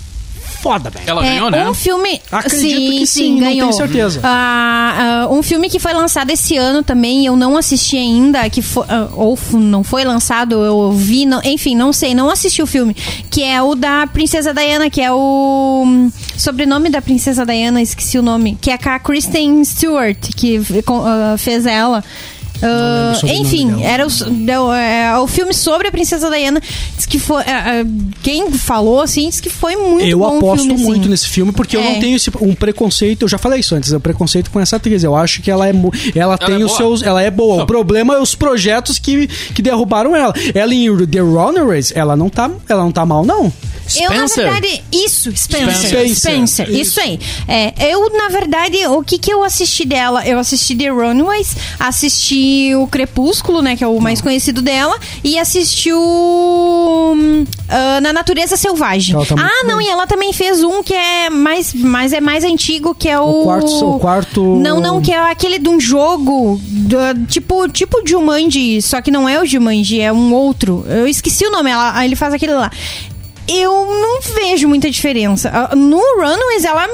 foda, velho. Ela É, ganhou, né? Um filme. Acredito sim, que sim, não ganhou. tenho certeza. Ah, ah, um filme que foi lançado esse ano também, eu não assisti ainda, que foi, ah, ou não foi lançado, eu vi, não- enfim, não sei, não assisti o filme, que é o da Princesa Diana, que é o hum, sobrenome da Princesa Diana, esqueci o nome, que é a Kristen Stewart, que ah, fez ela. Sobrenome enfim, era o, deu, é, o filme sobre a Princesa Diana. Diz que foi. é, é, quem falou, assim, diz que foi muito Eu bom o aposto filme, muito assim. nesse filme porque eu É. não tenho esse, um preconceito. Eu já falei isso antes, é um preconceito com essa atriz. Eu acho que ela é mu- ela, tem é os boa. seus, ela é boa. O problema é os projetos que, que derrubaram ela. Ela em The Runaways, ela não tá, ela não tá mal não. Eu, na Spencer. verdade, isso, Spencer. Spencer. Spencer, isso. aí. É, eu, na verdade, o que que eu assisti dela? Eu assisti The Runaways, assisti o Crepúsculo, né, que é o mais conhecido dela, e assisti o hum, ah, Na Natureza Selvagem. Tá ah, não, bem. e ela também fez um que é mais, mais, é mais antigo, que é o... O quarto- o quarto- Não, não, que é aquele de um jogo, do- tipo, tipo Jumanji, só que não é o Jumanji, é um outro. Eu esqueci o nome, ela, ele faz aquele lá. Eu não vejo muita diferença. Ah, No Runaways, ela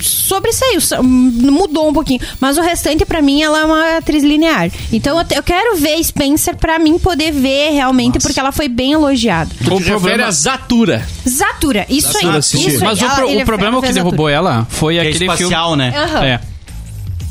sobressaiu, sa- mudou um pouquinho. Mas o restante, pra mim, ela é uma atriz linear. Então, eu, te- eu quero ver Spencer pra mim poder ver realmente, porque ela foi bem elogiada. O problema, a Zatura. Zatura, isso aí. Zatura, assisti. Isso aí. mas o, Ela- pro- ele o problema que Zatura. derrubou ela foi Que é aquele espacial, filme. né? Aham. É.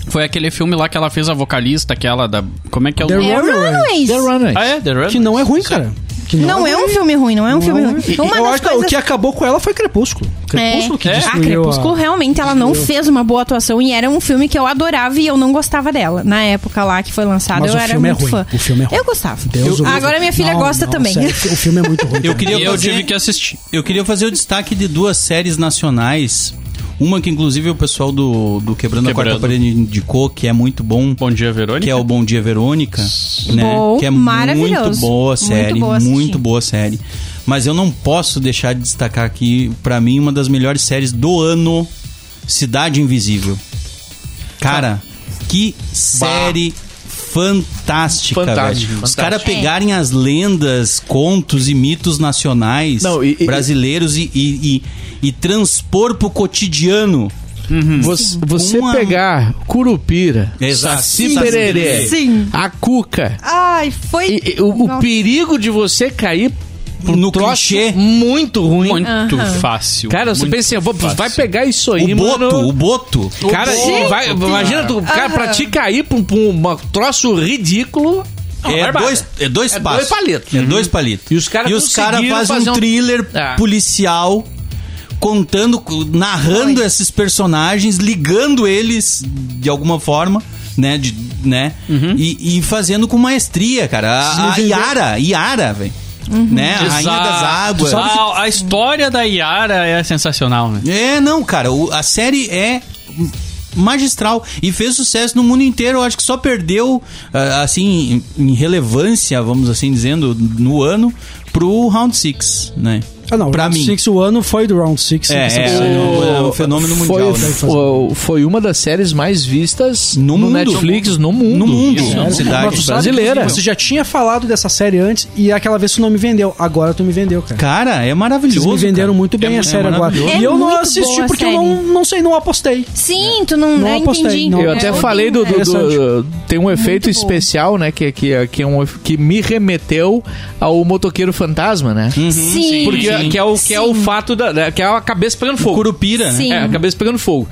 Foi aquele filme lá que ela fez a vocalista, aquela da. Como é que é o The nome? É Runaways. Runaways. The Runner. Ah, é? The Run? Que não é ruim, cara. Que Não é um filme ruim, não é um filme ruim. Uma eu das acho que o coisas- que acabou com ela foi Crepúsculo. Crepúsculo que É. destruiu A Crepúsculo, a... realmente, ela não fez uma boa atuação e era um filme que eu adorava e eu não gostava dela. Na época lá que foi lançado, Mas eu o era filme é muito ruim. fã. O filme é ruim. Eu gostava. Deus o Agora minha filha Não, gosta não, também. sério, o filme é muito ruim. Eu queria E eu fazer- tive que assistir. Eu queria fazer o destaque de duas séries nacionais. Uma que, inclusive, o pessoal do, do Quebrando, a Quarta Quebrando. Parede indicou, que é muito bom. Bom dia, Verônica. Que é o Bom Dia Verônica, né? Bom, que é maravilhoso. muito boa Muito série, boa muito, boa série. Mas eu não posso deixar de destacar aqui, pra mim, uma das melhores séries do ano, Cidade Invisível. Cara, que série fantástica, Fantástico, velho. Os caras pegarem as lendas, contos e mitos nacionais Não, e- e- brasileiros e, e, e, e transpor pro cotidiano. Você, você Uma- pegar Curupira, Exato. Saci Sim. Pererê, Sim. a Cuca, Ai, foi. e- e o, o perigo de você cair pro No troço clichê. muito ruim. Muito fácil. Cara, você muito pensa assim, vou- fácil. vai pegar isso aí, O boto, mano. o boto. Cara, Sim. vai, imagina, tu, cara, pra te cair pra um, pra um troço ridículo. É barbada. dois, é dois É passos. dois palitos. É dois palitos. E os caras E conseguiram fazem fazer um um- thriller Ah. policial contando, narrando esses personagens, ligando eles de alguma forma, né? De, né? E, e fazendo com maestria, cara. A, a Yara, Yara, velho. Né? A Rainha das Águas. A, a história da Yara é sensacional, né? É, não, cara, o- a série é magistral e fez sucesso no mundo inteiro. Eu acho que só perdeu, ah, assim, em relevância, vamos assim dizendo, no ano pro Round Six, né? Ah, não, pra Round mim. Six, o ano foi do Round Six. É, essa é, é um fenômeno mundial, foi, né? foi, uma das séries mais vistas No no, mundo. Netflix, no mundo. No mundo. Isso. Sério? Cidade brasileira. Você já tinha falado dessa série antes e aquela vez tu não me vendeu. Agora tu me vendeu, cara. Cara, é maravilhoso. Vocês me venderam cara. muito bem É- a é série agora. É e eu não muito assisti porque eu não, não sei, não apostei. Sim, tu não, Não não apostei, entendi. não. Eu É, até falei do, do- do- tem um efeito especial, né, que que que é um que me remeteu ao motoqueiro fantasma, né? Sim. Porque Sim. que é o que é o Sim. fato da, da- que é a cabeça pegando fogo. Curupira, né? Sim. É, a cabeça pegando fogo.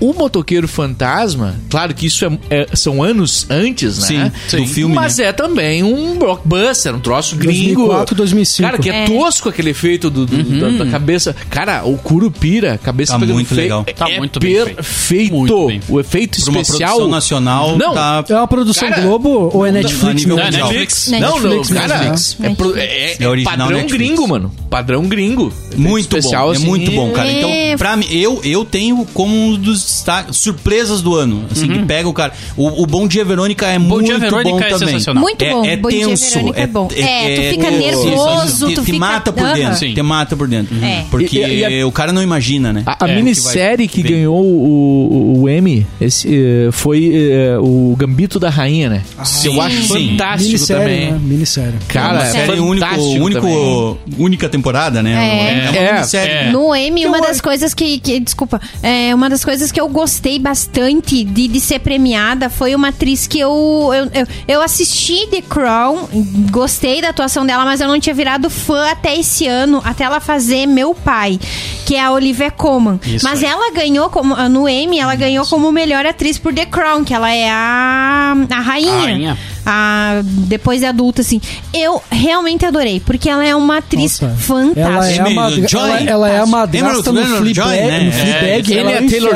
O motoqueiro fantasma, claro que isso é- é- são anos antes, né? Sim, do filme, Mas é também um blockbuster, um troço gringo. 2004, 2005. Cara, que é, É. tosco aquele efeito do, do- da, da cabeça. Cara, o Curupira, cabeça Tá muito fe- legal. Tá é muito bem feito. perfeito. Muito bem O efeito Pra uma especial. produção nacional, Não, tá... É uma produção Cara, Globo ou é a Netflix? Não, mundial. Netflix. Não, não, Netflix, cara. Netflix. É, pro- é- É original padrão Netflix. gringo, mano. Padrão gringo. Efeito Muito especial, bom, é assim, muito bom, cara. É. Então, pra mim, eu, eu tenho como um dos destaques, surpresas do ano, assim, que pega o cara. O, o Bom Dia Verônica é Bom muito Dia Verônica bom é também. sensacional. Muito bom. É, é Bom Dia tenso, Verônica é bom. É, tu fica nervoso, te, tu te fica- mata por dentro, Sim. te mata por dentro. É. Porque E- e a- o cara não imagina, né? A, a É, minissérie que que, ganhou o, o Emmy esse, eh, foi eh, o Gambito da Rainha, né? eu acho sim. fantástico Minissérie, também. né? Minissérie. Cara, uma é série único, único, única temporada. né? É. uma É. minissérie. É. No M, uma das coisas que, que- Desculpa. É, uma das coisas que eu gostei bastante de, de ser premiada foi uma atriz que eu, eu, eu, eu assisti The Crown, gostei da atuação dela, mas eu não tinha virado fã até esse ano, até ela fazer Meu Pai, que é a Olivia Colman. Isso mas ela ganhou como. No M, ela ganhou como melhor atriz por The Crown, que ela é a, a rainha. A rainha. A- depois de adulta, assim. Eu realmente adorei, porque ela é uma atriz Nossa. fantástica. Ela é, a madra- Joy. ela, ela é a madrasta no Emerald Fleabag, Joy, né? no É, Fleabag, ele ela é o Taylor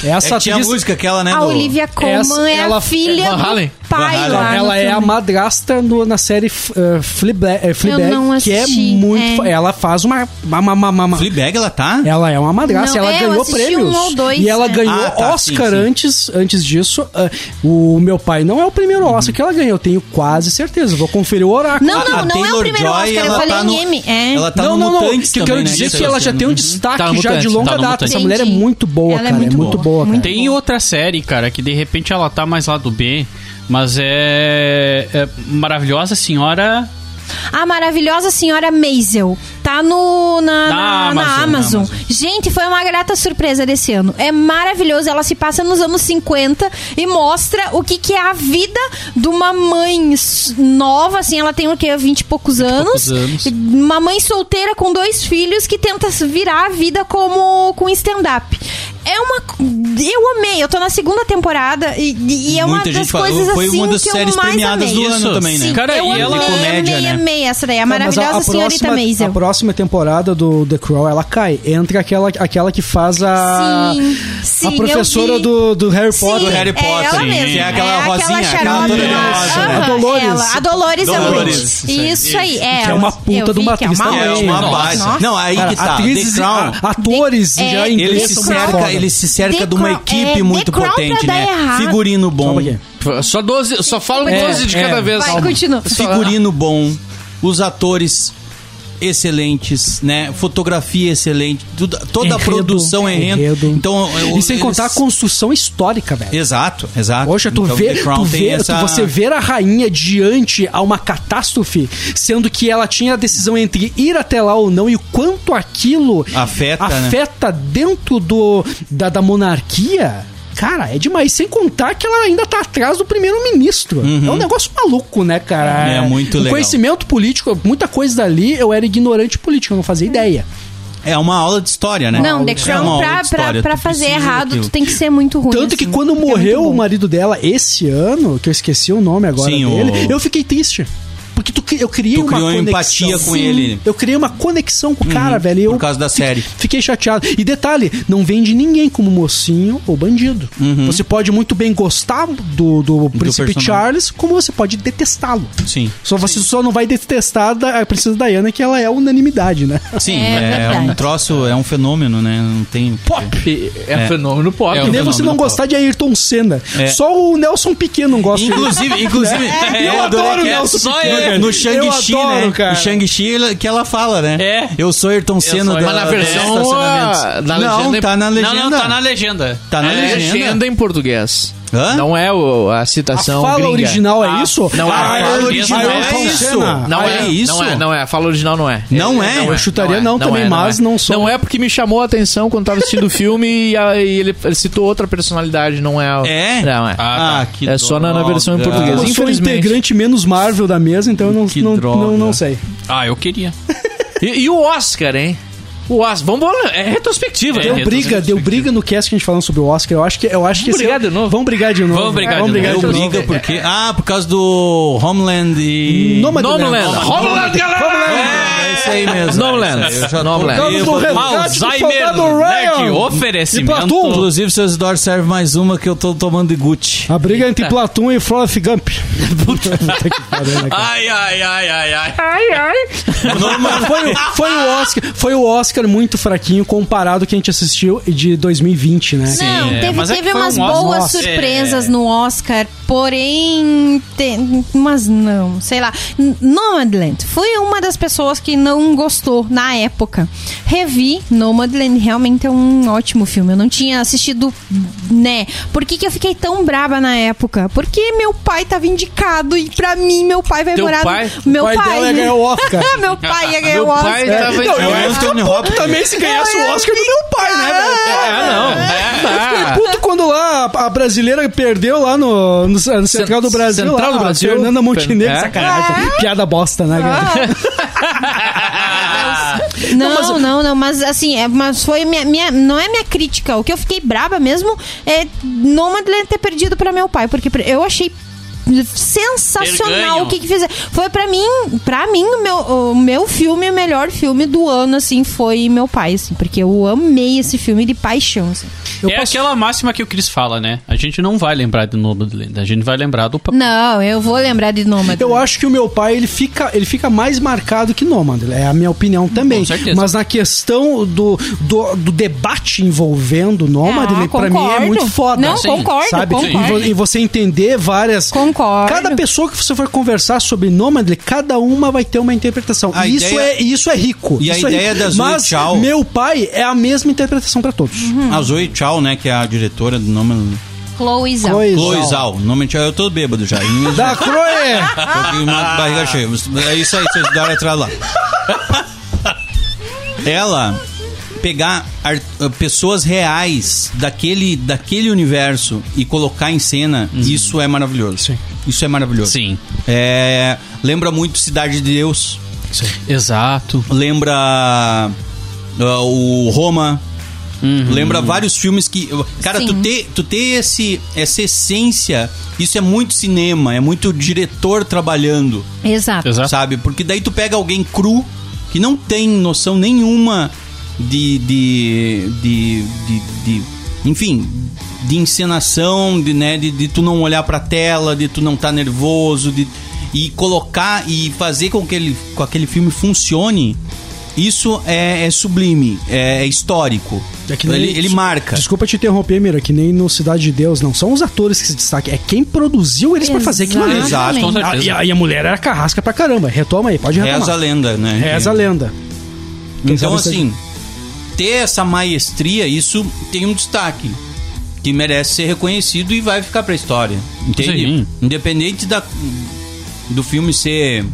Taylor. Essa É, tinha a atriz, música aquela, né? A do- Olivia Colman é ela- a filha Van Halen? do pai Van lá. ela é a madrasta no- na série uh, Fleabag, eh, Fleabag, não que é muito... é. Ela faz uma... uma, uma, uma- uma- Fleabag, ela tá? Ela é uma madrasta, Não, ela é, ganhou prêmios. um ou dois, e ela né? ganhou Ah, tá, Oscar sim, sim. antes antes disso. Ah, o meu pai não é o primeiro Oscar que ela ganhou, eu tenho quase certeza. Vou conferir o oráculo. Não, não, a não é o Taylor primeiro Joy, Oscar, eu ela falei tá em no- M. É. Ela tá não, no não, não. Mutantes Que eu quero né? dizer que é o ela já tem um destaque Tá já de longa tá no data. Essa mulher é muito boa, é cara. muito muito boa, boa, cara. Tem outra série, cara, que de repente ela tá mais lá do B, mas é, é Maravilhosa Senhora. A maravilhosa senhora Maisel. Tá no, na, Na na, na Amazon, na Amazon. Gente, foi uma grata surpresa desse ano. É maravilhoso. Ela se passa nos anos 50 e mostra o que, que é a vida de uma mãe nova, assim, ela tem o quê? 20 e poucos anos. poucos anos. Uma mãe solteira com dois filhos que tenta virar a vida como com stand-up. É uma. Eu amei, eu tô na segunda temporada e, e é uma Muita das gente falou, coisas foi assim uma das que séries eu mais premiadas amei. do ano também, né? Sim, Cara, eu e amei, ela- comédia, amei, né? amei essa daí. A maravilhosa senhorita próxima, Maisel. a próxima temporada do The Crow, ela cai. Entra aquela, aquela que faz a. Sim, sim, a professora do, do Harry Sim, Potter. Do Harry é Potter, ela sim. mesma. Que é aquela é rosinha, aquela toda lá. rosa, né? A Dolores. ela. A Dolores, é Dolores, Umbridge. isso aí. Isso aí, é. Que é uma puta de uma é atriz uma também. É uma base. Não, aí que tá. atrizes, a- atores já é, em Ele inglês se, foda. ele se cerca de uma equipe é, muito potente, né? errado. Figurino bom. Só 12, só falam É, 12 de é. cada vez. Vai, continua. Figurino bom. Os atores excelentes, né? Fotografia excelente. tudo- toda a Enredo, produção é enredo. enredo. Então, eu- E sem eles- contar a construção histórica, velho. Exato, exato. Poxa, tu Então, vê, tu vê essa- tu- você ver a rainha diante a uma catástrofe, sendo que ela tinha a decisão entre ir até lá ou não e o quanto aquilo Afeta, né? afeta dentro do, da, da monarquia. Cara, é demais. Sem contar que ela ainda tá atrás do primeiro-ministro. É um negócio maluco, né, cara? Uhum. É muito o legal. conhecimento político, muita coisa dali, eu era ignorante político, eu não fazia ideia. É uma aula de história, né? Não, The É Crown, aula pra, de pra, pra fazer errado, daquilo. tu tem que ser muito ruim. Tanto que assim. quando É morreu bom. o marido dela esse ano, que eu esqueci o nome agora Sim, dele, o- eu fiquei triste. Porque tu, eu criei Tu uma criou conexão. empatia com Sim. ele. Eu criei uma conexão com o cara, velho. e Eu por causa da fiquei- série. Fiquei chateado. E detalhe, não vende ninguém como mocinho ou bandido. Você pode muito bem gostar do, do príncipe personagem. Charles, como você pode detestá-lo. Sim. Só você só não vai detestar da- a princesa Diana, que ela é unanimidade, né? Sim, É é, um troço, é um fenômeno, né? Não tem. Pop. É, É. fenômeno pop. É Que um nem você não gostar de Ayrton Senna. É. Só o Nelson Piquet não gosta de Inclusive, inclusive, Eu adoro o Nelson só Piquet, é no Shang-Chi, né? cara. O Shang-Chi que ela fala, né? É. Eu sou Ayrton Senna da Mas na da versão, na Não, legenda- tá na Não, legenda. não, tá na legenda. Tá na É legenda. legenda em português. Hã? Não é o- a A citação fala gringa. original é Ah, isso? não é. Ah, A fala Ayrton original é isso. Senna. Não Ah, é, é isso? Não é, não é. A fala original não é. Não é? Eu chutaria não também, é, mas não sou. Não é porque me chamou a atenção quando tava assistindo o filme e, ele, ele citou outra personalidade, não é. É? Não é. Ah, que É só na- na versão em português. Eu sou o integrante menos Marvel da mesa, então eu não, Que não, droga. não, não sei. Ah, eu queria. E, e o Oscar, hein? O Oscar. Vamos embora. É retrospectiva. É, né? Deu briga, deu briga no cast que a gente falando sobre o Oscar. Eu acho que eu acho que Vamos esse- brigar de novo? Vamos brigar de novo. Vamos brigar Vamos de brigar novo. de novo. briga porque. Ah, por causa do Homeland e. Nomadland. Nomadland. Homeland, galera! É aí mesmo. É resgate do Alzheimer Nerd, Ryan. oferecimento. E Platum. Inclusive, seu Isidoro serve mais uma que eu tô tomando de Gucci. A briga entre Platum e Forrest Gump. Puta que pariu, né, cara? Ai, ai, ai, ai, ai. Mas foi, foi o Oscar, foi o Oscar muito fraquinho comparado ao que a gente assistiu de 2020, né? Não, é, teve, mas é teve foi umas um Oscar. boas Nossa, surpresas é. no Oscar, porém. Tem, mas não, sei lá. Nomadland. Fui uma das pessoas que não gostou na época. Revi Nomadland, realmente é um ótimo filme. Eu não tinha assistido, né? Por que, que eu fiquei tão braba na época? Porque meu pai tava indicado e pra mim meu pai vai Teu morar. pai? Meu O pai pai. dela ia ganhar o Oscar. meu meu pai ia ganhar Meu o Oscar. pai tava Não, É eu ia ficar Anthony puto Hopkins. também se ganhasse o Oscar do meu pai, né, velho? É, não. Eu fiquei puto quando lá a brasileira perdeu lá no, no, no Central do Brasil. Central lá, do Brasil. Fernanda Montenegro, É. sacanagem. Piada bosta, né, cara? Não, não, não, mas assim, é, mas foi minha, minha. Não é minha crítica. O que eu fiquei braba mesmo é Nomadland ter perdido pra meu pai, porque eu achei sensacional o que que fizeram. Foi pra mim, pra mim o meu, o meu filme, o melhor filme do ano assim foi meu pai, assim, porque eu amei esse filme de paixão, assim. É aquela máxima que o Chris fala, né? A gente não vai lembrar de Nomadland, a gente vai lembrar do papai. Não, eu vou lembrar de Nomadland. Eu acho que o meu pai, ele fica, ele fica mais marcado que Nomad. É a minha opinião também. Com certeza. Mas na questão do, do, do debate envolvendo Nomad, Ah, pra mim é muito foda. Não, Sim. concordo, sabe? concordo. E, vo- você entender várias. Concordo. Cada pessoa que você for conversar sobre Nomadland, cada uma vai ter uma interpretação. A E isso, ideia- é, isso é rico. E a Isso é ideia rico. da Zoe Mas Chao- meu pai é a mesma interpretação pra todos. Uhum. A Zoe Chao, né, que é a diretora do nome... Chloe Zhao. Chloe Chloe Zhao. Zhao. Nome Chao, eu tô bêbado já. Da Chloe! Tô com uma barriga cheia. É isso aí, vocês deram atrás lá. Ela pegar ar- uh, pessoas reais daquele, daquele universo e colocar em cena, isso é maravilhoso. Sim. Isso é maravilhoso. Sim. É, lembra muito Cidade de Deus. Exato. Lembra uh, o Roma. Lembra vários filmes que. Cara, Sim. tu ter, tu ter esse, essa essência, isso é muito cinema, é muito diretor trabalhando Exato. Exato. sabe? Porque daí tu pega alguém cru que não tem noção nenhuma de, de, de, de, de- enfim, de encenação, de, né, de, de tu não olhar pra tela, de tu não tá nervoso, de, e colocar e fazer com que ele, com aquele filme funcione. Isso é, é sublime, é, é histórico. É que nem- ele, ele marca. Desculpa te interromper, Mira, que nem no Cidade de Deus, não são os atores que se destacam, é quem produziu eles pra fazer aquilo ali. Exato, Com certeza. e, a, e a mulher era carrasca pra caramba. Retoma aí, pode retomar. Reza a lenda, né? Reza a lenda. Quem Então, assim, ter essa maestria, isso tem um destaque. Que merece ser reconhecido e vai ficar pra história. Entende? Sim. Independente da, do filme ser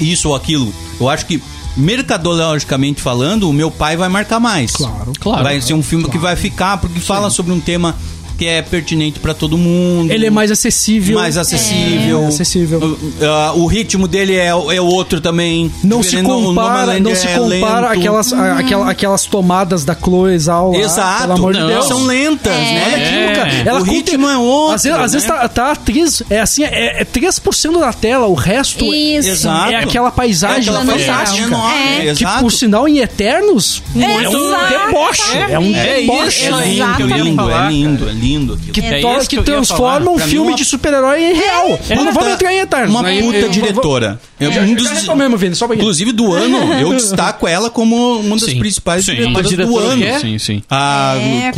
isso ou aquilo. Eu acho que, mercadologicamente falando, o meu pai vai marcar mais. Claro, claro. Vai ser um filme que vai ficar, porque fala sobre um tema que é pertinente pra todo mundo. Ele é mais acessível. mais acessível. É. Acessível. O, ah, o ritmo dele é, é outro também. Não se compara, Nomadland não se é compara lento. aquelas, a- aquela- aquelas tomadas da Chloe Zhao lá, Exato, pelo amor de não. Deus. são lentas, É. né? Olha aquilo, cara. É. Ela O conta- ritmo é outro, Às vezes, às vezes né? tá, tá a atriz, é assim, é, é 3% da tela, o resto Isso. Exato. é aquela paisagem É aquela fantástica. É. Que, exato. por sinal, em Eternos, é um Exato. deboche. É, um É deboche. isso ia É lindo, é lindo, é lindo aquilo. Que, É to- que transforma um Pra filme uma- de super-herói em real. Mas não vamos entrar em Eternos. Uma puta eu- diretora. Eu- um dos- Vini, só pra Inclusive do ano, eu destaco ela como uma das Sim. principais Sim. diretoras do diretora ano. é? Sim, sim. A É,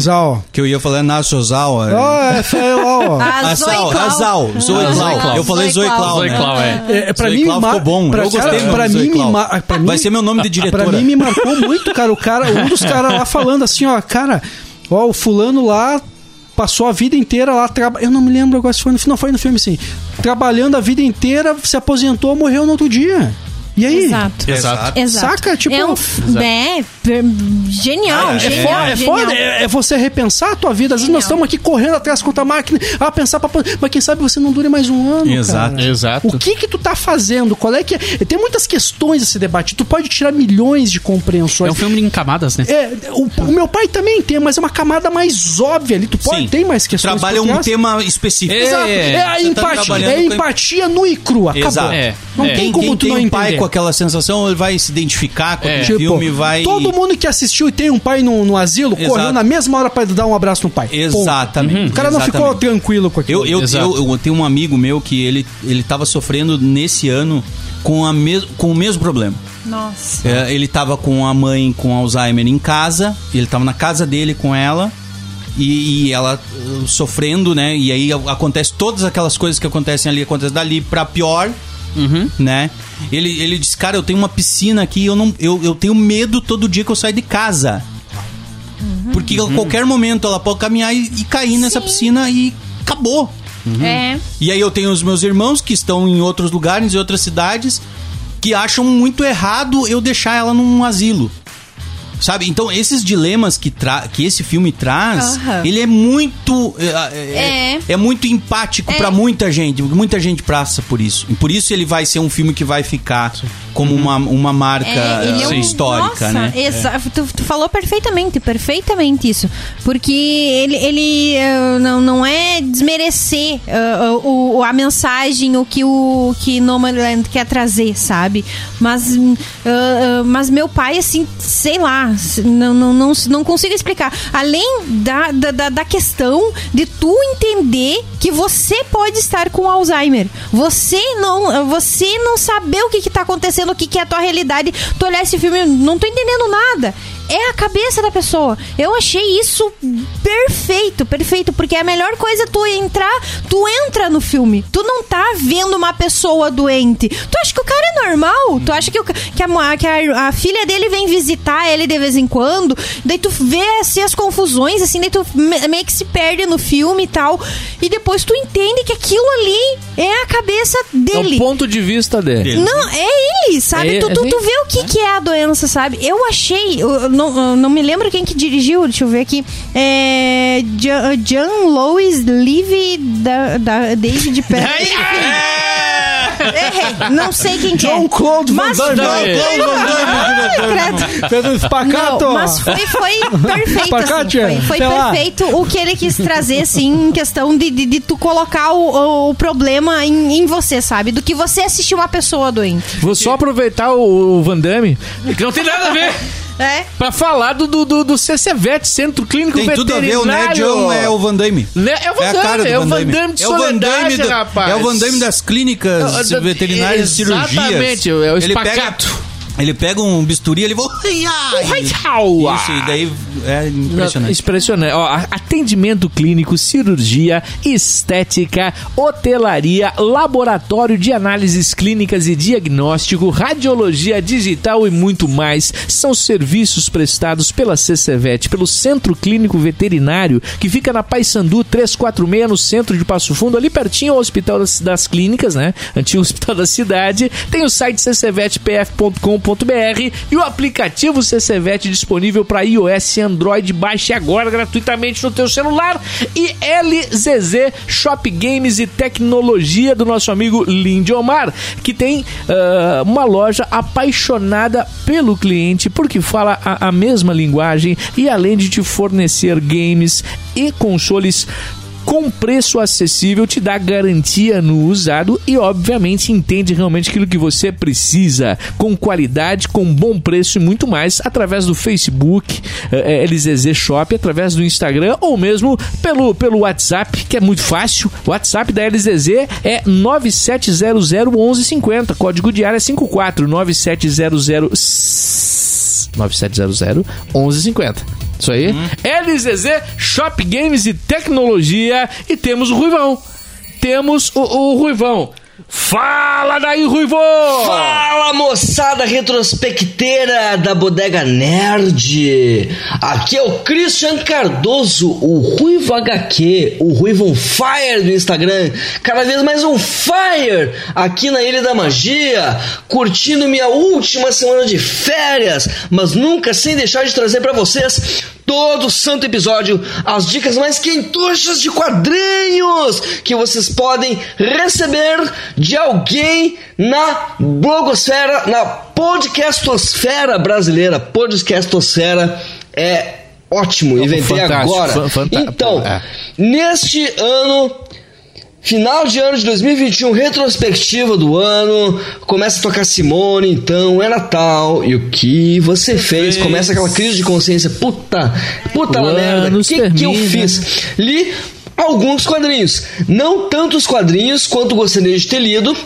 Zhao. Que eu ia falar Nacho Zhao. Ó, é feio, ó. A Zoe Zoe Ah, Clau. Zoe Clau. Eu falei Zoe Clau, Zoe né? Clau, é. É, pra mim, ficou bom. Eu gostei do pra mim, Vai ser meu nome de diretora. Pra mim me marcou muito, cara. O cara, um dos caras lá falando assim, ó, cara, ó, o fulano lá passou a vida inteira lá traba... Eu não me lembro agora se foi no não foi no filme sim. Trabalhando a vida inteira, se aposentou, morreu no outro dia. E aí? Exato. Exato. Exato. Saca? Tipo- É um, né, genial, Ah, é É, genial, foda, é, genial. foda, é, é você repensar a tua vida. Às vezes nós estamos aqui correndo atrás contra a máquina, a pensar pra. Mas quem sabe você não dure mais um ano. Exato. cara. Exato. O que que tu tá fazendo? Qual é que é? Tem muitas questões a se debater. Tu pode tirar milhões de compreensões. É um filme em camadas, né? É, o, o meu pai também tem, mas é uma camada mais óbvia ali. Tu pode Sim. tem mais questões. Trabalha um tema específico. Exato. É, a Você tá empatia, trabalhando é com- empatia no e cru. Acabou. Exato. É, Não é. tem Quem, como quem tu não tem um entender. pai com aquela sensação, ele vai se identificar com É. o filme, vai... Todo mundo que assistiu e tem um pai no, no asilo, Exato. correu na mesma hora pra dar um abraço no pai. Exatamente. O cara não ficou tranquilo com aquilo. Eu, eu, eu, eu tenho um amigo meu que ele, ele tava sofrendo nesse ano com, a mes, com o mesmo problema. Nossa. É, ele tava com a mãe com Alzheimer em casa, ele tava na casa dele com ela. E, e ela uh, sofrendo, né? E aí acontece todas aquelas coisas que acontecem ali, acontecem dali pra pior, Uhum. né? Ele, ele disse, cara, eu tenho uma piscina aqui, eu, não, eu, eu tenho medo todo dia que eu saio de casa. Porque a qualquer momento ela pode caminhar e, e cair nessa piscina e acabou. É. E aí eu tenho os meus irmãos que estão em outros lugares, em outras cidades. que acham muito errado eu deixar ela num asilo. Sabe? Então, esses dilemas que, tra que esse filme traz, ele é muito. É, é, É. é muito empático É. pra muita gente. Muita gente passa por isso. E por isso ele vai ser um filme que vai ficar como uma, uma marca É, é um- histórica, Nossa, né? exa- Tu, tu falou perfeitamente, perfeitamente isso. Porque ele, ele eh, não, não é desmerecer eh, o, o- a mensagem, o que o que Nomadland quer trazer, sabe? Mas, mas meu pai, assim, sei lá, não, não, não, não consigo explicar. Além da, da, da- questão de tu entender que você pode estar com Alzheimer. Você não, você não saber o que, que tá acontecendo, o que, que é a tua realidade. Tu olhar esse filme, não tô entendendo nada. É a cabeça da pessoa. Eu achei isso perfeito, perfeito, porque é a melhor coisa tu entrar, tu entra no filme. Tu não tá vendo uma pessoa doente. Tu acha que o cara é normal? Tu acha que, o que, a, que a, a filha dele vem visitar ele de vez em quando? Daí tu vê assim, as confusões, assim, daí tu me- meio que se perde no filme e tal. E depois tu entende que aquilo ali é a cabeça É dele. o ponto de vista dele. Não, é ele, sabe? É, tu, tu, é tu vê o que, que é a doença, sabe? Eu achei, eu não, eu não me lembro quem que dirigiu, deixa eu ver aqui. É. John, John Lois Levy da, da David Perry. Errei, não sei quem que é. John Claude Van Mas Damme. Fez um espacato. Não, mas foi, foi perfeito, assim, Espacate, foi, foi sei lá. perfeito o que ele quis trazer, assim, em questão de, de, de tu colocar o, o- o problema em, em você, sabe? Do que você assistir uma pessoa doente. Vou só aproveitar o, o Van Damme, que não tem nada a ver, É? pra falar do, do, do, CCVET, Centro Clínico Tem tudo a ver, o Ned Veterinário. É o Van Damme. Né? É o Van É Damme, do é o Van Damme. De É o Van Damme, soledade, do- rapaz. é o Van Damme das clínicas Não, veterinárias e cirurgias. Exatamente, é o Ele pega, espacato. Ele pega um bisturi, ele vai... Ai, ai. Isso, e daí é impressionante. Impressionante. Ó, atendimento clínico, cirurgia, estética, hotelaria, laboratório de análises clínicas e diagnóstico, radiologia digital e muito mais. São serviços prestados pela CCVET, pelo Centro Clínico Veterinário, que fica na Paysandu 346, no centro de Passo Fundo, ali pertinho ao Hospital das, das Clínicas, né? Antigo Hospital da Cidade. Tem o site ccvetpf.com.br e o aplicativo CCVET disponível para iOS e Android. Baixe agora gratuitamente no teu celular. E LZZ Shop Games e Tecnologia do nosso amigo Lindomar, que tem ah, uma loja apaixonada pelo cliente, porque fala a, a mesma linguagem e além de te fornecer games e consoles com preço acessível, te dá garantia no usado e, obviamente, entende realmente aquilo que você precisa, com qualidade, com bom preço e muito mais, através do Facebook, eh, eh, LZZ Shop, através do Instagram ou mesmo pelo, pelo WhatsApp, que é muito fácil. O WhatsApp da LZZ é 97001150, código de área 54 9700 9700 1150. Isso aí. LZZ Shop Games e Tecnologia. E temos o Ruivão. Temos o, o Ruivão. Fala daí, Ruivão! Fala moçada retrospecteira da Bodega Nerd! Aqui é o Christian Cardoso, o Ruivo HQ, o Ruivo on Fire do Instagram, cada vez mais on fire aqui na Ilha da Magia, curtindo minha última semana de férias, mas nunca sem deixar de trazer pra vocês todo santo episódio as dicas mais quentuchas de quadrinhos que vocês podem receber de alguém na blogosfera, na podcastosfera brasileira. Podcastosfera é ótimo, inventei fantástico, agora. fan- fanta- então, é. neste ano Final de ano de 2021, retrospectiva do ano. Começa a tocar Simone, então é Natal. E o que você fez? Começa aquela crise de consciência. Puta, puta O merda. O que, que eu fiz? Li alguns quadrinhos. Não tantos quadrinhos quanto gostaria de ter lido.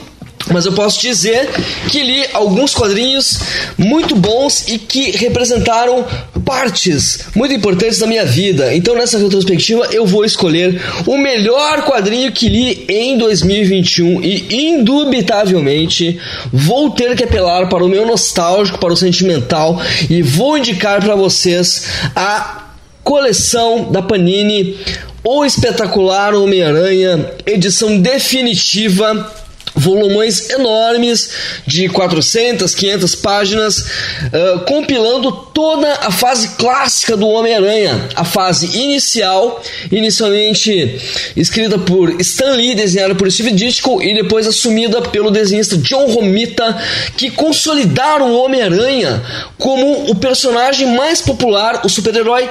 Mas eu posso dizer que li alguns quadrinhos muito bons e que representaram partes muito importantes da minha vida. Então, nessa retrospectiva, eu vou escolher o melhor quadrinho que li em 2021 e, indubitavelmente, vou ter que apelar para o meu nostálgico, para o sentimental e vou indicar para vocês a coleção da Panini O Espetacular Homem-Aranha, edição definitiva volumões enormes de 400, 500 páginas, uh, compilando toda a fase clássica do Homem-Aranha, a fase inicial, inicialmente escrita por Stan Lee, desenhada por Steve Ditko e depois assumida pelo desenhista John Romita, que consolidaram o Homem-Aranha como o personagem mais popular, o super-herói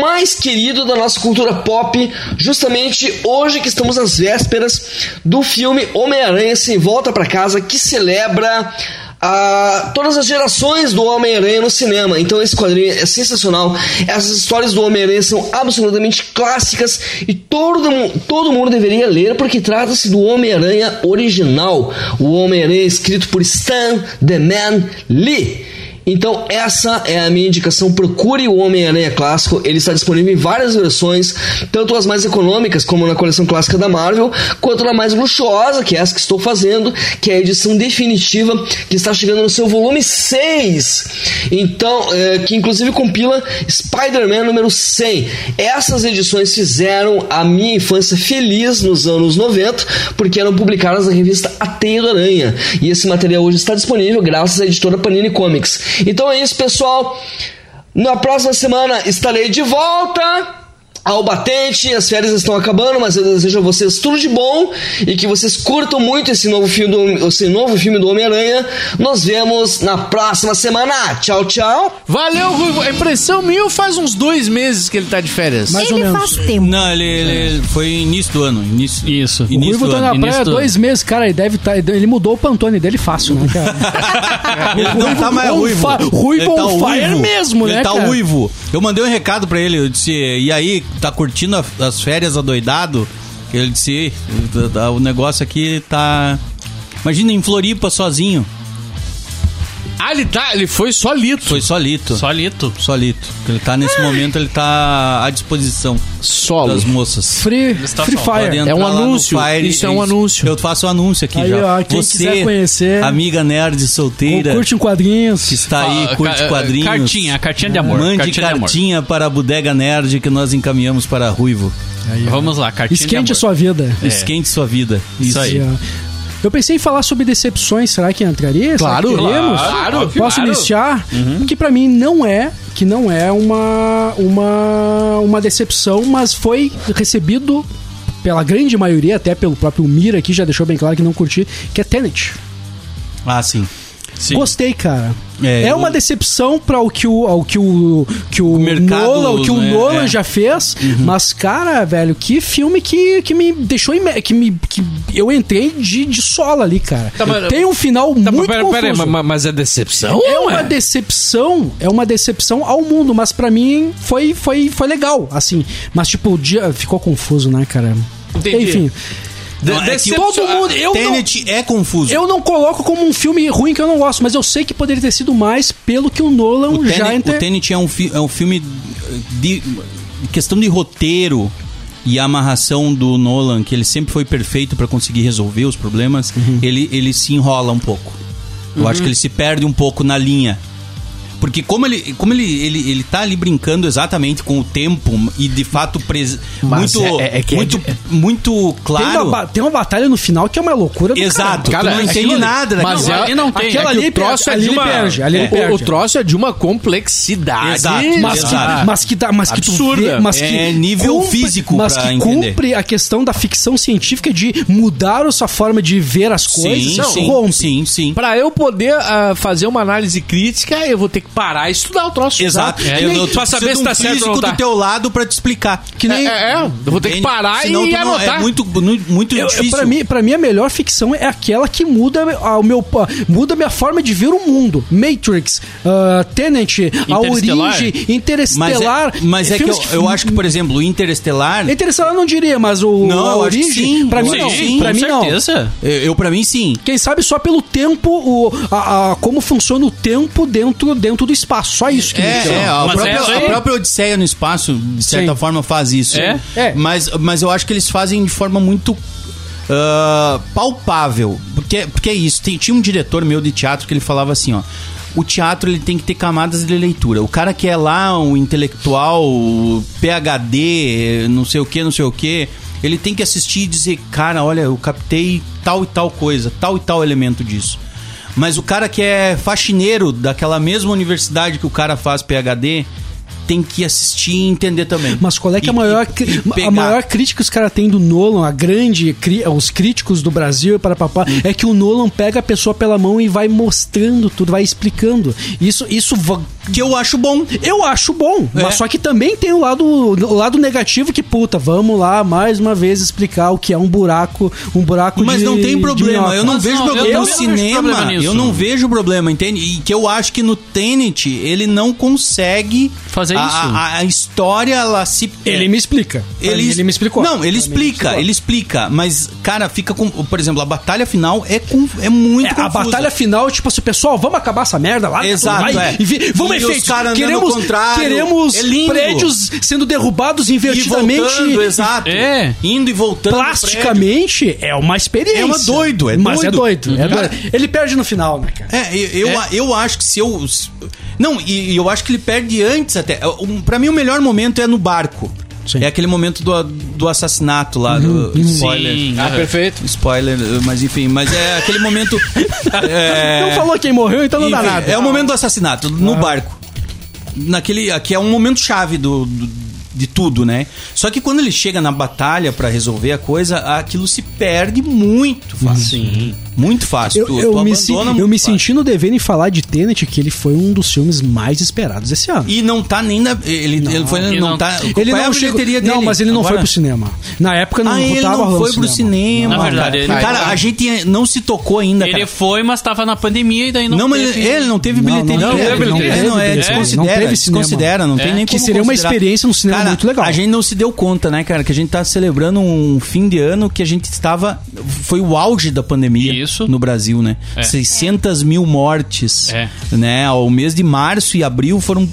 mais querido da nossa cultura pop, justamente hoje que estamos nas vésperas do filme Homem-Aranha Sem Volta para Casa, que celebra a todas as gerações do Homem-Aranha no cinema. Então esse quadrinho é sensacional. Essas histórias do Homem-Aranha são absolutamente clássicas e todo, todo mundo deveria ler porque trata-se do Homem-Aranha original. O Homem-Aranha escrito por Stan The Man Lee. Então essa é a minha indicação. Procure o Homem-Aranha clássico. Ele está disponível em várias versões, tanto as mais econômicas, como na coleção clássica da Marvel, quanto na mais luxuosa, que é essa que estou fazendo, que é a edição definitiva, que está chegando no seu volume 6. Então, é, que inclusive compila Spider-Man número 100. Essas edições fizeram a minha infância feliz nos anos 90, porque eram publicadas na revista A Teia do Aranha. E esse material hoje está disponível graças à editora Panini Comics. Então é isso, pessoal. Na próxima semana estarei de volta ao batente. As férias estão acabando, mas eu desejo a vocês tudo de bom e que vocês curtam muito esse novo filme do, esse novo filme do Homem-Aranha. Nos vemos na próxima semana. Tchau, tchau. Valeu, Ruivo. A impressão minha faz uns dois meses que ele tá de férias. Mais ou Ele menos. faz tempo. Não, ele, ele foi início do ano. Início, Isso. O Início Ruivo do tá ano. na praia do dois meses, cara, ele deve tá, ele mudou o Pantone dele fácil, né, cara? Ele não tá mais on ruivo. fi- ruivo Ele tá on fire ruivo. mesmo, ele né, tá cara? ruivo. Eu mandei um recado pra ele, eu disse, e aí, tá curtindo a- as férias adoidado? Ele disse, "Tá- o negócio aqui tá... Imagina em Floripa sozinho. Ah, ele tá. Ele foi solito. Foi solito. Solito. Solito. Ele tá nesse momento, ele tá à disposição Solo. das moças. Free, free Fire. É um anúncio. Fire, Isso é um anúncio. Eu faço o anúncio aqui Aí, já. ó, quem Você, quiser conhecer- amiga nerd solteira, Curte em quadrinhos. que está aí, Ah, curte ca- quadrinhos. Cartinha, cartinha de amor. Mande cartinha, cartinha, de para a Bodega Nerd que nós encaminhamos para Ruivo. amor. Vamos lá, cartinha de Esquente a amor. sua vida. Esquente sua vida. Isso aí. Ó. Eu pensei em falar sobre decepções, será que entraria? Claro, que teremos? claro, Posso claro. iniciar? Que pra mim não é, que não é uma, uma, uma decepção, mas foi recebido pela grande maioria, até pelo próprio Mira aqui, já deixou bem claro que não curti, que é Tenet. Ah, sim. Sim. Gostei, cara. É, É, eu- uma decepção para o que o, ao que o, que o, mercado, Nolan, o que o né, Nolan é. Uhum. já fez. Mas, cara, velho, que filme que, que me deixou. ime- Que, me, que eu entrei de, de sola ali, cara. Tá, mas- Tem um final Tá, mas muito pera, pera aí, confuso. ma- mas é decepção? é uma decepção, é uma decepção ao mundo, mas pra mim foi, foi, foi legal, assim. Mas, tipo, o dia ficou confuso, né, cara? Entendi. Enfim, Não, é que todo mundo. Eu não, Tenet é confuso. eu não coloco como um filme ruim que eu não gosto, mas eu sei que poderia ter sido mais pelo que o Nolan o, já Tenet, entre... o Tenet é um, fi- é um filme de questão de roteiro e a amarração do Nolan, que ele sempre foi perfeito para conseguir resolver os problemas, Uhum. ele, ele se enrola um pouco. Eu acho que ele se perde um pouco na linha. Porque como ele, como ele, ele, ele tá ali brincando exatamente com o tempo e de fato pres... Mas muito, é- é que é muito, de- muito Tem, uma, claro. tem uma batalha no final que é uma loucura do Exato, Cara, tu não aquilo entende ali- nada mas daquilo. é- ali não tem. Aquela É que ali o troço é ali de ele uma... perde, ali o- troço é de uma complexidade. Exato. Mas que, Exato. mas que, dá, mas que tu Absurda. vê, mas que É nível físico mas que entender. cumpre a questão da ficção científica de mudar a sua forma de ver as coisas, Sim, não, sim, rompe. sim, sim. Pra eu poder ah, fazer uma análise crítica, eu vou ter que parar e estudar o troço. Exato. É, Eu- nem- eu pra saber se um tá certo ou físico não tá. do teu lado pra te explicar. Que nem É, é, é. eu vou ter que parar Senão e tu não- anotar. É muito, muito, Eu, difícil. pra, mim, pra mim, a melhor ficção é aquela que muda a, o meu, a- muda a minha forma de ver o mundo. Matrix, uh, Tenet, a Interestelar. origem, mas é, Interestelar. mas é que eu, eu acho que, por exemplo, o Interestelar. Interestelar eu não diria, mas o Não, a origem, sim. pra mim Sim, não. sim, pra com mim não. certeza. Eu, eu, pra mim, sim. Quem sabe só pelo tempo, o, a, a- como funciona o tempo dentro, dentro do espaço. Só isso que É, é, a, própria, é a própria Odisseia no espaço, de certa Sim. forma, faz isso. É? É. Mas, mas eu acho que eles fazem de forma muito ah, palpável. Porque, porque é isso. Tem- tinha um diretor meu de teatro que ele falava assim, ó. O teatro ele tem que ter camadas de leitura. O cara que é lá um intelectual, PhD, não sei o que, não sei o que, ele tem que assistir e dizer, cara, olha, eu captei tal e tal coisa, tal e tal elemento disso. Mas o cara que é faxineiro daquela mesma universidade que o cara faz PhD tem que assistir e entender também. Mas qual é que é a E- maior, e- e a maior crítica que os caras têm do Nolan, a grande, os críticos do Brasil para papá, Hum. é que o Nolan pega a pessoa pela mão e vai mostrando tudo, vai explicando. Isso, isso Que eu acho bom. eu acho bom, É. mas só que também tem o lado, o lado negativo que, puta, vamos lá mais uma vez explicar o que é um buraco, um buraco Mas de não tem problema, eu não Mas vejo não, problema eu no não vejo cinema. problema nisso. eu não vejo problema, entende? E que eu acho que no Tenet ele não consegue Fazer a, isso. A, a história ela se Ele me explica. Ele, mim, ele me explicou. Não, ele explica, ele explica, mas cara, fica com, por exemplo, a batalha final é com é muito É, a batalha final, tipo assim, pessoal, vamos acabar essa merda lá. Exato, vai, é. e vi- vamos Queremos, queremos É prédios sendo derrubados e invertidamente. voltando, exato. É. Indo e voltando. Plasticamente é uma experiência. É uma doido, é Mas doido. é doido. é Cara, doido. Ele perde no final, né, cara? É, eu, eu, eu acho que se eu. Não, e, eu acho que ele perde antes até. Um, pra mim, o melhor momento é no barco. Sim. É aquele momento do, do assassinato lá, do spoiler. Sim. Ah, perfeito. Spoiler, mas enfim, mas é aquele momento. é, Não falou quem morreu, então não dá enfim, nada. É o momento do assassinato, no barco. Naquele. Aqui é um momento chave do, do- de tudo, né? Só que quando ele chega na batalha pra resolver a coisa, aquilo se perde muito fácil. Sim. Muito fácil. Eu, tu, eu tu me, se- eu me fácil. senti no dever em falar de Tenet, que ele foi um dos filmes mais esperados esse ano. E não tá nem na. Ele, ele foi. E Não, não- tá. Ele qual é não chegou. dele? Não, mas ele não Agora? foi pro cinema. Na época não Ah, ele não foi pro cinema. Na verdade, ele- cara, a gente não se tocou ainda. Ele cara. foi, mas tava na pandemia e daí não Não, mas teve- ele, ele não teve Não, bilheteria. não teve É, bilheteria. é, não, é, Não desconsidera, teve cinema. desconsidera, não tem É. nem Que seria uma experiência no cinema Cara, muito legal. A gente não se deu conta, né, cara, que a gente tá celebrando um fim de ano que a gente estava. Foi o auge da pandemia Isso. no Brasil, né? É. 600 mil mortes. É. Né? O mês de março e abril foram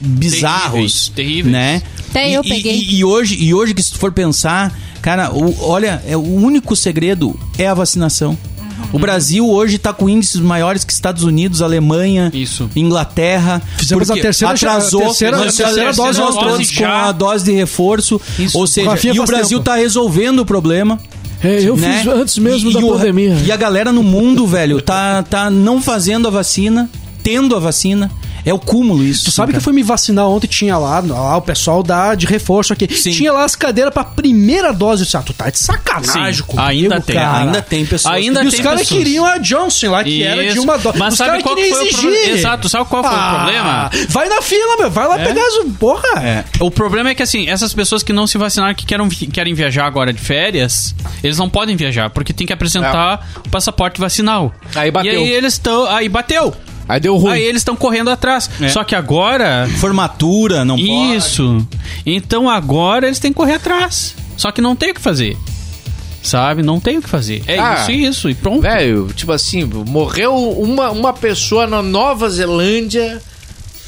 bizarros. Terríveis, terríveis. Né? Até e, eu peguei. E, e hoje, e hoje que se tu for pensar, cara, o- olha, é, o único segredo é a vacinação. O Brasil hoje está com índices maiores que Estados Unidos, Alemanha, Isso. Inglaterra. Fizemos a terceira- atrasou, a terceira- a terceira dose nós dose todos com a dose de reforço. Ou seja, Rafinha e o Brasil tempo. está resolvendo o problema. É, eu né? fiz antes mesmo E- da e o- pandemia. E a galera no mundo, velho, tá, tá não fazendo a vacina, tendo a vacina. É o cúmulo isso. Tu sabe que eu cara. fui me vacinar ontem, tinha lá, lá o pessoal da, de reforço aqui. Sim. Tinha lá as cadeiras pra primeira dose. Eu disse, ah, tu tá de sacanagem Sim, comigo, ainda tem, cara. Ainda tem pessoas. Ainda E os caras queriam a Johnson lá, que era de Isso. uma dose. Mas os sabe caras qual queriam foi o exigir. problema? Exato, sabe qual foi o Ah, problema? Vai na fila, meu. Vai lá pegar as... Porra. É. O problema é que, assim, essas pessoas que não se vacinaram, que querem, querem viajar agora de férias, eles não podem viajar, porque tem que apresentar o passaporte vacinal. Aí bateu. E aí eles estão. Aí bateu. Aí deu ruim. Aí eles estão correndo atrás. É. Só que agora. Formatura, não pode. Isso. Então agora eles têm que correr atrás. Só que não tem o que fazer. Sabe? Não tem o que fazer. É Ah, isso e isso. E pronto. Velho, tipo assim, morreu uma, uma pessoa na Nova Zelândia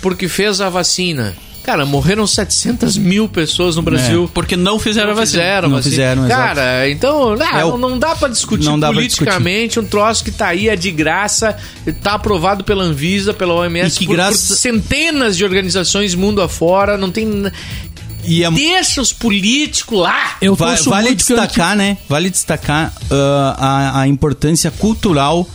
porque fez a vacina. Cara, morreram 700 mil pessoas no Brasil. Porque não fizeram a Não vacina. fizeram, Não vacina. fizeram, exato. Cara, então ah, É o- não, não dá pra discutir Não politicamente um troço que tá aí, é de graça, tá aprovado pela Anvisa, pela OMS, E que por, graça- por centenas de organizações mundo afora, não tem... E é Deixa os políticos lá! Eu vale destacar, né? Vale destacar ah, a, a importância cultural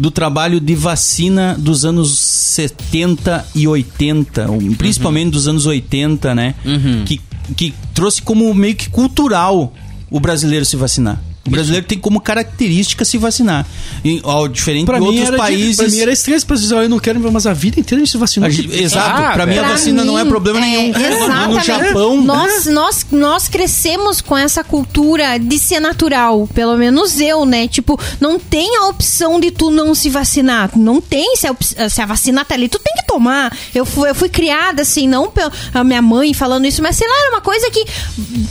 do trabalho de vacina dos anos 70 e 80, ou principalmente dos anos 80, né? Que, que trouxe como meio que cultural o brasileiro se vacinar. O brasileiro tem como característica se vacinar. E, ao diferente Pra de mim, outros de- países. pra mim era estranho, pra dizer, "Ah, eu não quero, mas a vida inteira a gente se vacinou. exato, Ah, pra mim a vacina não é mim, problema nenhum. é, No exatamente. Japão, Nós, nós, nós crescemos com essa cultura de ser natural. Pelo menos eu, né? Tipo, não tem a opção de tu não se vacinar. Não tem. Se a, se a vacina tá ali, tu tem que tomar. Eu fui, eu fui criada assim, não pela minha mãe falando isso, mas sei lá, era uma coisa que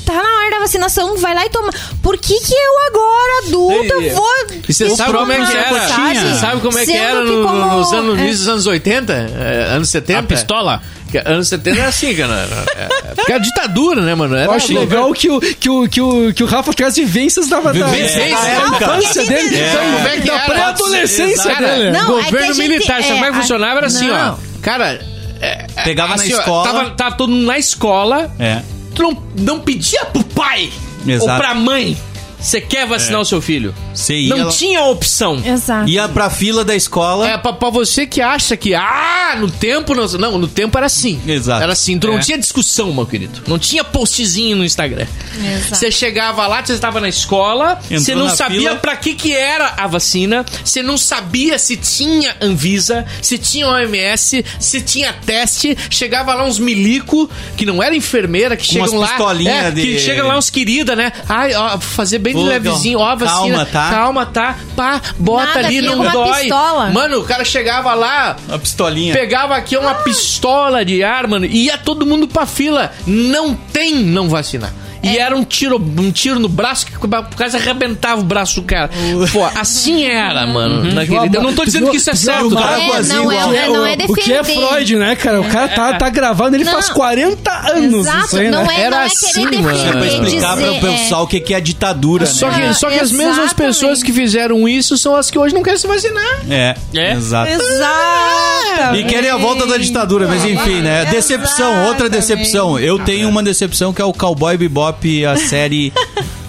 tá na hora da vacinação, vai lá e toma. Por que que eu agora, adulta, E- vou. E você sabe como é que era? sabe? Você sabe como é que era que no- como- nos anos, no é. início dos anos 80? É, anos 70? A pistola? Que Anos 70 era assim, cara. É, é, porque a ditadura, né, mano? Era Eu acho legal que o, que, o, que, o, que o Rafa traz vivências da, da, Vivências, da é, infância dele, É. Como é que da pré-adolescência Cara, dele. Não, é que governo gente- militar, sabe como é que é, funcionava? Era assim, ó. Cara, é, Pegava na assim, ó, escola. Tava, tava todo mundo na escola. É. Tu não, não pedia pro pai Exato. ou pra mãe, você quer vacinar o seu filho. Você ia Não lá- tinha opção. Exato. Ia pra fila da escola. É, pra, pra você que acha que, ah, no tempo não. Não, no tempo era assim. Exato. Era assim. Tu não É. tinha discussão, meu querido. Não tinha postzinho no Instagram. Exato. Você chegava lá, você estava na escola, Entrou você não na sabia fila. pra que que era a vacina, você não sabia se tinha Anvisa, se tinha OMS, se tinha teste, chegava lá uns milico, que não era enfermeira, que Com chegam umas lá, pistolinha é, de- que chegam lá uns querida, né? Ai, ó, fazer bem Pô, levezinho, ó, a vacina. calma, tá? Calma, tá? Pá, bota Nada, ali, não dói. pistola. Mano, o cara chegava lá, Uma pistolinha. pegava aqui uma pistola de ar, mano, e ia todo mundo pra fila. Não tem não vacinar. E era um tiro, um tiro no braço que quase arrebentava o braço do cara. Pô, assim era, mano. naquele- Eu não tô dizendo que isso é certo, tá? É, não é, O que é, não é o que é defender. Freud, né, cara? O cara tá, tá gravando, ele Não. faz 40 anos Exato, isso aí, não né? é, Era não é assim, querer mano. É pra defender, explicar dizer, pro é. pessoal o que que é ditadura, Só né? que, só que as mesmas Exatamente. pessoas que fizeram isso são as que hoje não querem se vacinar. É, É. exato. Exato. E querem a volta da ditadura, mas enfim, né? Decepção, outra decepção. Eu tenho uma decepção que é o Cowboy Bebop, a série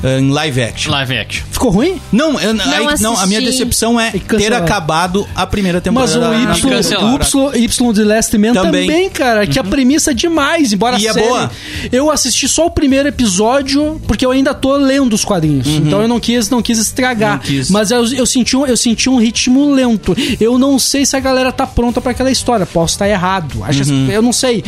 em live action. Live action. Ficou ruim? Não, eu- aí- não, a minha decepção é ter acabado a primeira Mas temporada. o da- Y, o y, y de Last Man Também. também, cara, que a premissa é demais, embora E a é série... boa. Eu assisti só o primeiro episódio, porque eu ainda tô lendo os quadrinhos. Então eu não quis, não quis estragar. Não quis. Mas eu, eu, senti um, eu senti um ritmo lento. Eu não sei se a galera tá pronta pra aquela história. Posso estar errado. Acho, Eu não sei.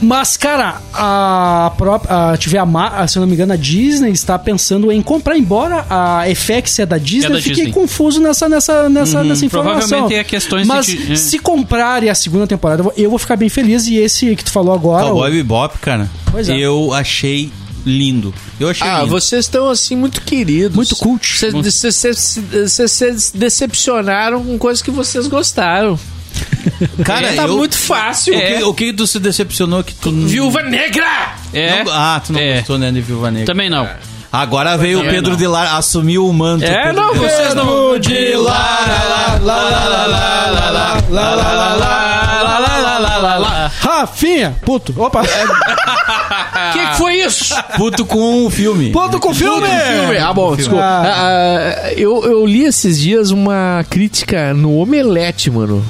Mas, cara, a própria. A, tiver a, se eu não me engano, a Disney está pensando em comprar, embora a FX é da Disney, É da eu fiquei Disney. confuso nessa, nessa, nessa, nessa informação. Provavelmente é questões Mas de- é. se comprarem a segunda temporada, eu vou- ficar bem feliz. E esse que tu falou agora. Cowboy o- Bebop, cara, Pois é. eu achei lindo. Eu achei Ah, lindo. vocês estão assim muito queridos. Muito cult. Vocês vocês- vocês- vocês se decepcionaram com coisas que vocês gostaram. Cara, tá eu- muito fácil. O, É. que, o que tu se decepcionou que tu... Viúva Negra! É. Não- ah, tu não É. gostou, né, de Viúva Negra. Também não. Agora veio o Pedro não. de Lara, assumiu o manto. É, Pedro não, de Lara. vocês não. de Lara, lá, lá, lá, lá, lá, lá, lá, lá, lá, lá, lá, lá, lá, lá, lá, lá. Rafinha, puto. Opa. O que, que foi isso? Puto com o filme. Puto com filme! filme. Ah, bom, desculpa. Ah. Ah, ah, eu, eu li esses dias uma crítica no Omelete, mano.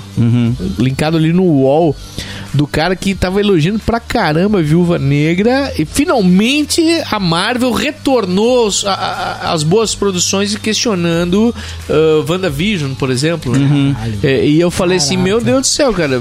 Linkado ali no UOL. Do cara que tava elogiando pra caramba a Viúva Negra. E finalmente a Marvel retornou os- a- a- as boas produções e questionando uh, WandaVision, por exemplo. né? É, e eu falei assim: Meu Deus do céu, cara.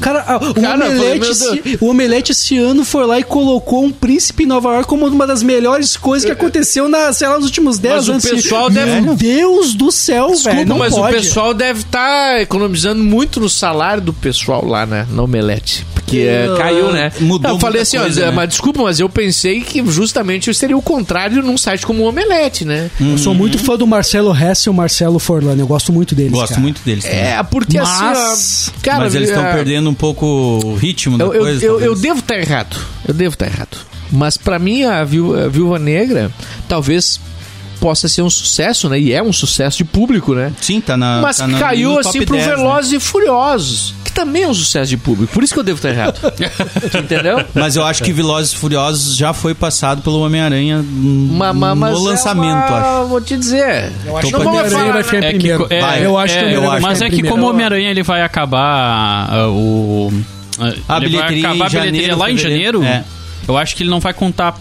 Cara, o, Cara, falei, Omelete, o Omelete esse ano foi lá e colocou um príncipe em Nova York como uma das melhores coisas que aconteceu na, sei lá, nos últimos 10 Mas o anos. pessoal Meu deve- Deus do céu, Desculpa, velho. Não mas pode. o pessoal deve estar economizando muito no salário do pessoal lá, né? No Omelete. Porque é, Uh, caiu, né? mudou eu falei assim, coisa, ó, né? mas desculpa, mas eu pensei que justamente seria o contrário num site como o Omelete, né? Eu sou muito fã do Marcelo Hess e o Marcelo Forlano. Eu gosto muito deles. Gosto cara. muito deles também. É, porque Mas- assim, ó, cara, Mas eles estão é, perdendo um pouco o ritmo da Eu, eu, coisa. eu, eu talvez. devo estar errado. Eu devo estar errado. Mas pra mim, a Viúva Negra talvez possa ser um sucesso, né? E é um sucesso de público, né? Sim, tá na. Mas tá caiu no assim top pro 10, né? Velozes e Furiosos, que também é um sucesso de público. Por isso que eu devo estar errado. Entendeu? Mas eu acho que Velozes e Furiosos já foi passado pelo Homem-Aranha no é lançamento, uma- acho. Vou te dizer. Eu acho Tô que o Homem-Aranha falar, vai ficar em É que, primeiro. é, Vai. eu acho que o é, Homem-Aranha vai Mas é que como o Homem-Aranha ele vai acabar ah, o. A ele bilheteria vai acabar em a bilheteria janeiro, lá em janeiro. É. Eu acho que ele não vai contar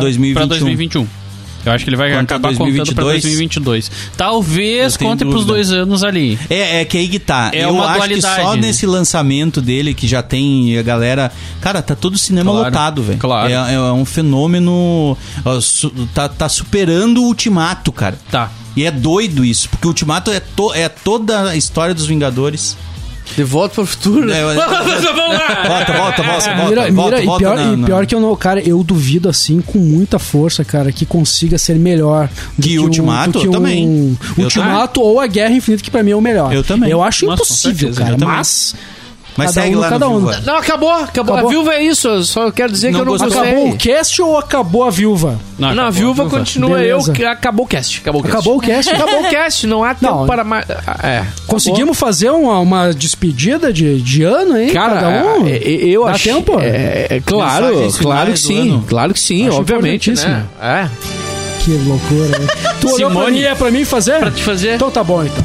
2021. pra 2021. Eu acho que ele vai Conta acabar contando pra 2022. 2022. Talvez conte pros dúvida. dois anos ali. É, é que aí que tá. É eu acho dualidade. que só nesse lançamento dele, que já tem a galera. Cara, tá todo o cinema Claro, lotado, velho. claro. É, é um fenômeno. Tá, tá superando o Ultimato, cara. Tá. E é doido isso, porque o Ultimato é, to- é toda a história dos Vingadores. De volta pro futuro. né? É, eu-. Volta, volta, volta, volta. Mira, volta, mira, volta e pior, na- e pior que eu não, cara, eu duvido assim com muita força, cara, que consiga ser melhor do Que um- Ultimato? do que Eu um também. Eu Ultimato ou a Guerra Infinita que pra mim é o melhor. Eu também. Eu acho Nossa, impossível, certeza, cara, mas Mas cada segue um, lá cada no um. Viúva. Não, acabou, acabou. Acabou? A viúva é isso. eu Só quero dizer Não que eu não gostei. Acabou o cast ou acabou a viúva? Não, a acabou, viúva continua Beleza. eu. que Acabou o cast. Acabou o cast. Acabou o cast? Acabou o cast. Não há tempo Não. para mais. É. Conseguimos fazer uma, uma despedida de, de ano, hein? Cara, cada um? é, é, eu Dá acho. tempo? É, é, claro, claro que sim. ano. Claro que sim, Acho obviamente, né? É. Que loucura, né? Tu olhou pra Simone. mim, é pra mim fazer? Pra te fazer. Então tá bom, então.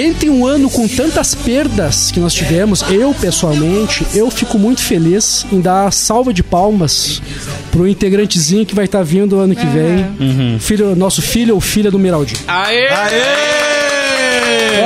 Entre um ano com tantas perdas que nós tivemos, eu pessoalmente, eu fico muito feliz em dar salva de palmas pro integrantezinho que vai estar vindo ano que vem. Filho, nosso filho ou filha do Miraldinho. Aê!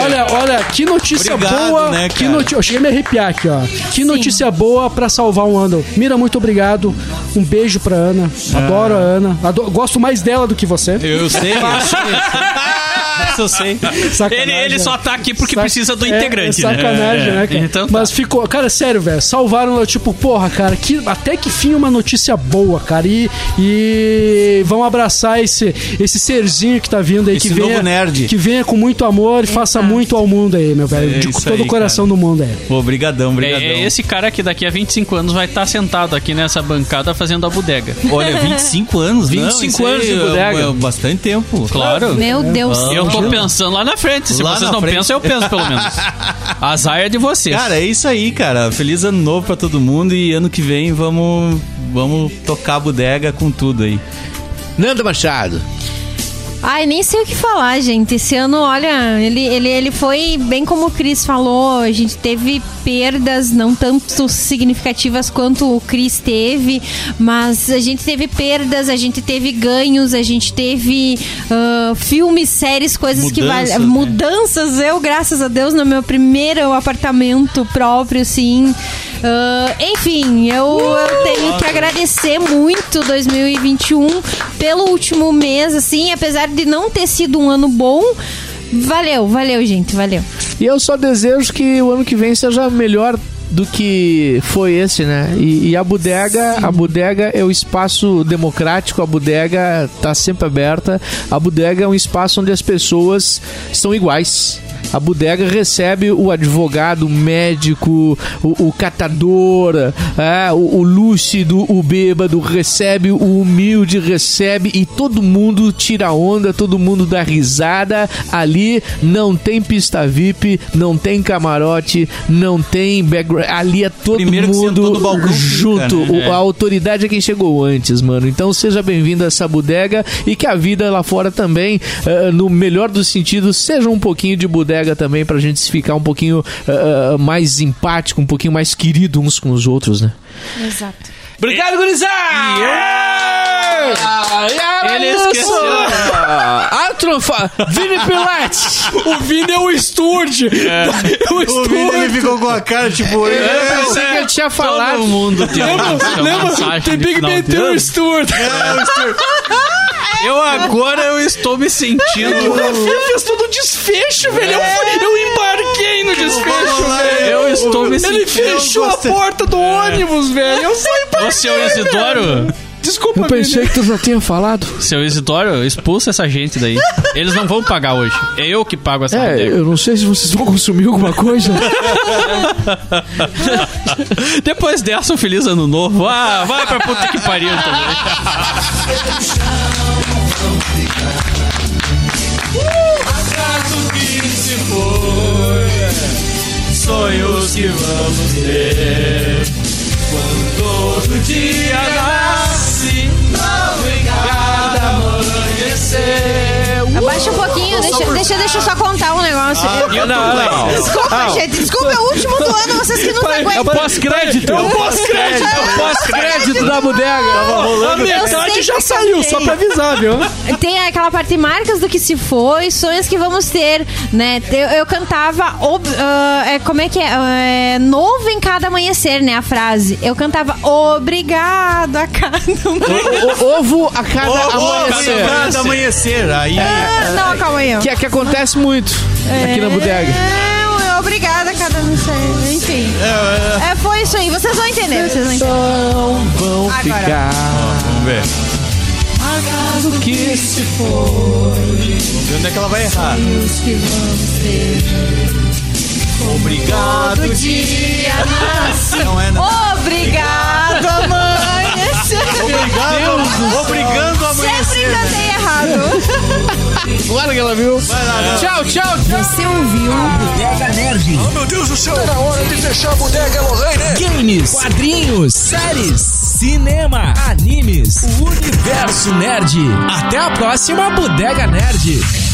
Olha, olha, que notícia Obrigado, boa. né, que noti... Eu cheguei a me arrepiar aqui, ó. Que notícia boa pra salvar um ano. Mira, muito obrigado. Um beijo pra Ana. Adoro a Ana. Ado- Gosto mais dela do que você. Eu sei, eu sei. Isso eu sei. Ele, ele só né? tá aqui porque Sac- precisa do é, integrante, é né? sacanagem, né, cara? Então tá. Mas ficou, cara, sério, velho. Salvaram, tipo, porra, cara, que, até que fim uma notícia boa, cara. E, e vão abraçar esse, esse serzinho que tá vindo aí, Esse que novo venha, nerd. que venha com muito amor e faça muito ao mundo aí, meu velho. É de todo aí, o coração do mundo aí. Pô, brigadão, É, brigadão. é esse cara que daqui a 25 anos vai estar sentado aqui nessa bancada fazendo a bodega. Olha, 25 anos, 25 não, anos aí de é- bodega. É, bastante tempo. Claro. Meu Deus. Eu tô pensando lá na frente. Se Lá vocês não frente. pensam, eu penso pelo menos. Azar é de vocês. Cara, é isso aí, cara. Feliz ano novo pra todo mundo e ano que vem vamos, vamos tocar a bodega com tudo aí. Nando Machado. Ai, nem sei o que falar, gente. Esse ano, olha, ele, ele, ele foi bem como o Cris falou. A gente teve perdas não tanto significativas quanto o Cris teve, mas a gente teve perdas, a gente teve ganhos, a gente teve ah, filmes, séries, coisas que Mudanças, valem. né? Mudanças, eu, graças a Deus, no meu primeiro apartamento próprio, sim. Ah, enfim, eu, eu tenho que agradecer muito 2021 pelo último mês, assim, apesar de não ter sido um ano bom. Valeu, valeu, gente, valeu. E eu só desejo que o ano que vem seja melhor do que foi esse, né? E, e a bodega, a bodega é o espaço democrático, a bodega tá sempre aberta. A bodega é um espaço onde as pessoas são iguais. A bodega recebe o advogado, o médico, o, o catador, é, o, o lúcido, o bêbado, recebe o humilde, recebe e todo mundo tira onda, todo mundo dá risada. Ali não tem pista VIP, não tem camarote, não tem background. Ali é todo Primeiro mundo balcão junto. fica, né? O- A autoridade é quem chegou antes, mano. Então seja bem-vindo a essa bodega e que a vida lá fora também, eh, no melhor dos sentidos, seja um pouquinho de bodega também pra gente ficar um pouquinho eh, mais empático, um pouquinho mais querido uns com os outros, né? Exato. Obrigado, gurizada! Ele esqueceu. Outro fa... Vini Pilates! O Vini é o Sturge. O O Vini ele ficou com a cara tipo. Eu pensei que ele tinha falado. Todo mundo uma mensagem Tem de Big Ben tem o ano. Sturge. Eu agora eu estou me O sentindo. Rafinha fez todo o desfecho, velho. Eu, fui- eu embarquei no desfecho, velho. Eu estou me Ele sentindo. fechou a porta do ônibus, velho. Eu saí pra Ô, seu Isidoro, Desculpa, Eu pensei que tu já tinha falado. seu Isidoro, expulsa essa gente daí. Eles não vão pagar hoje. É eu que pago essa É, bodega. eu não sei se vocês vão consumir alguma coisa. Depois dessa, um feliz ano novo. Ah, vai pra puta que pariu também. Sonhos que vamos ter quando todo dia nasce, não em cada amanhecer. Abaixa um pouquinho, deixa, deixa, deixa eu só contar um negócio. Eu- não, não. Desculpa, gente, desculpa, é o último do ano, vocês que não É o aguentam. pós-crédito. É o pós-crédito. É o pós-crédito da bodega. A metade já saiu, só pra avisar, viu? Tem aquela parte marcas do que se foi, sonhos que vamos ter, né? Eu, eu cantava, ob- ah, é, como é que é? É, Novo em cada amanhecer, né? A frase. Eu cantava obrigado a cada amanhecer. O- Ovo a cada amanhecer. Cada amanhecer. Aí. Ah, Não, calma aí. ó. Que, que acontece muito aqui na bodega. É, obrigada cada amanhecer. Enfim. É, foi isso aí. Vocês vão entender, vocês vão entender. Vão Agora. ficar. Vamos ver. Acaso que se for. Vamos ver onde é que ela vai errar. Obrigado, dia. Não é, não. Obrigado, amanhecer. Obrigado, obrigando a Sempre cantei errado. Claro que ela viu. Tchau, tchau, tchau. Você ouviu? Meu Deus do céu! Tá na hora de fechar a bodega Lorraine! Games, quadrinhos, séries, cinema, animes, o universo nerd. Até a próxima Bodega Nerd.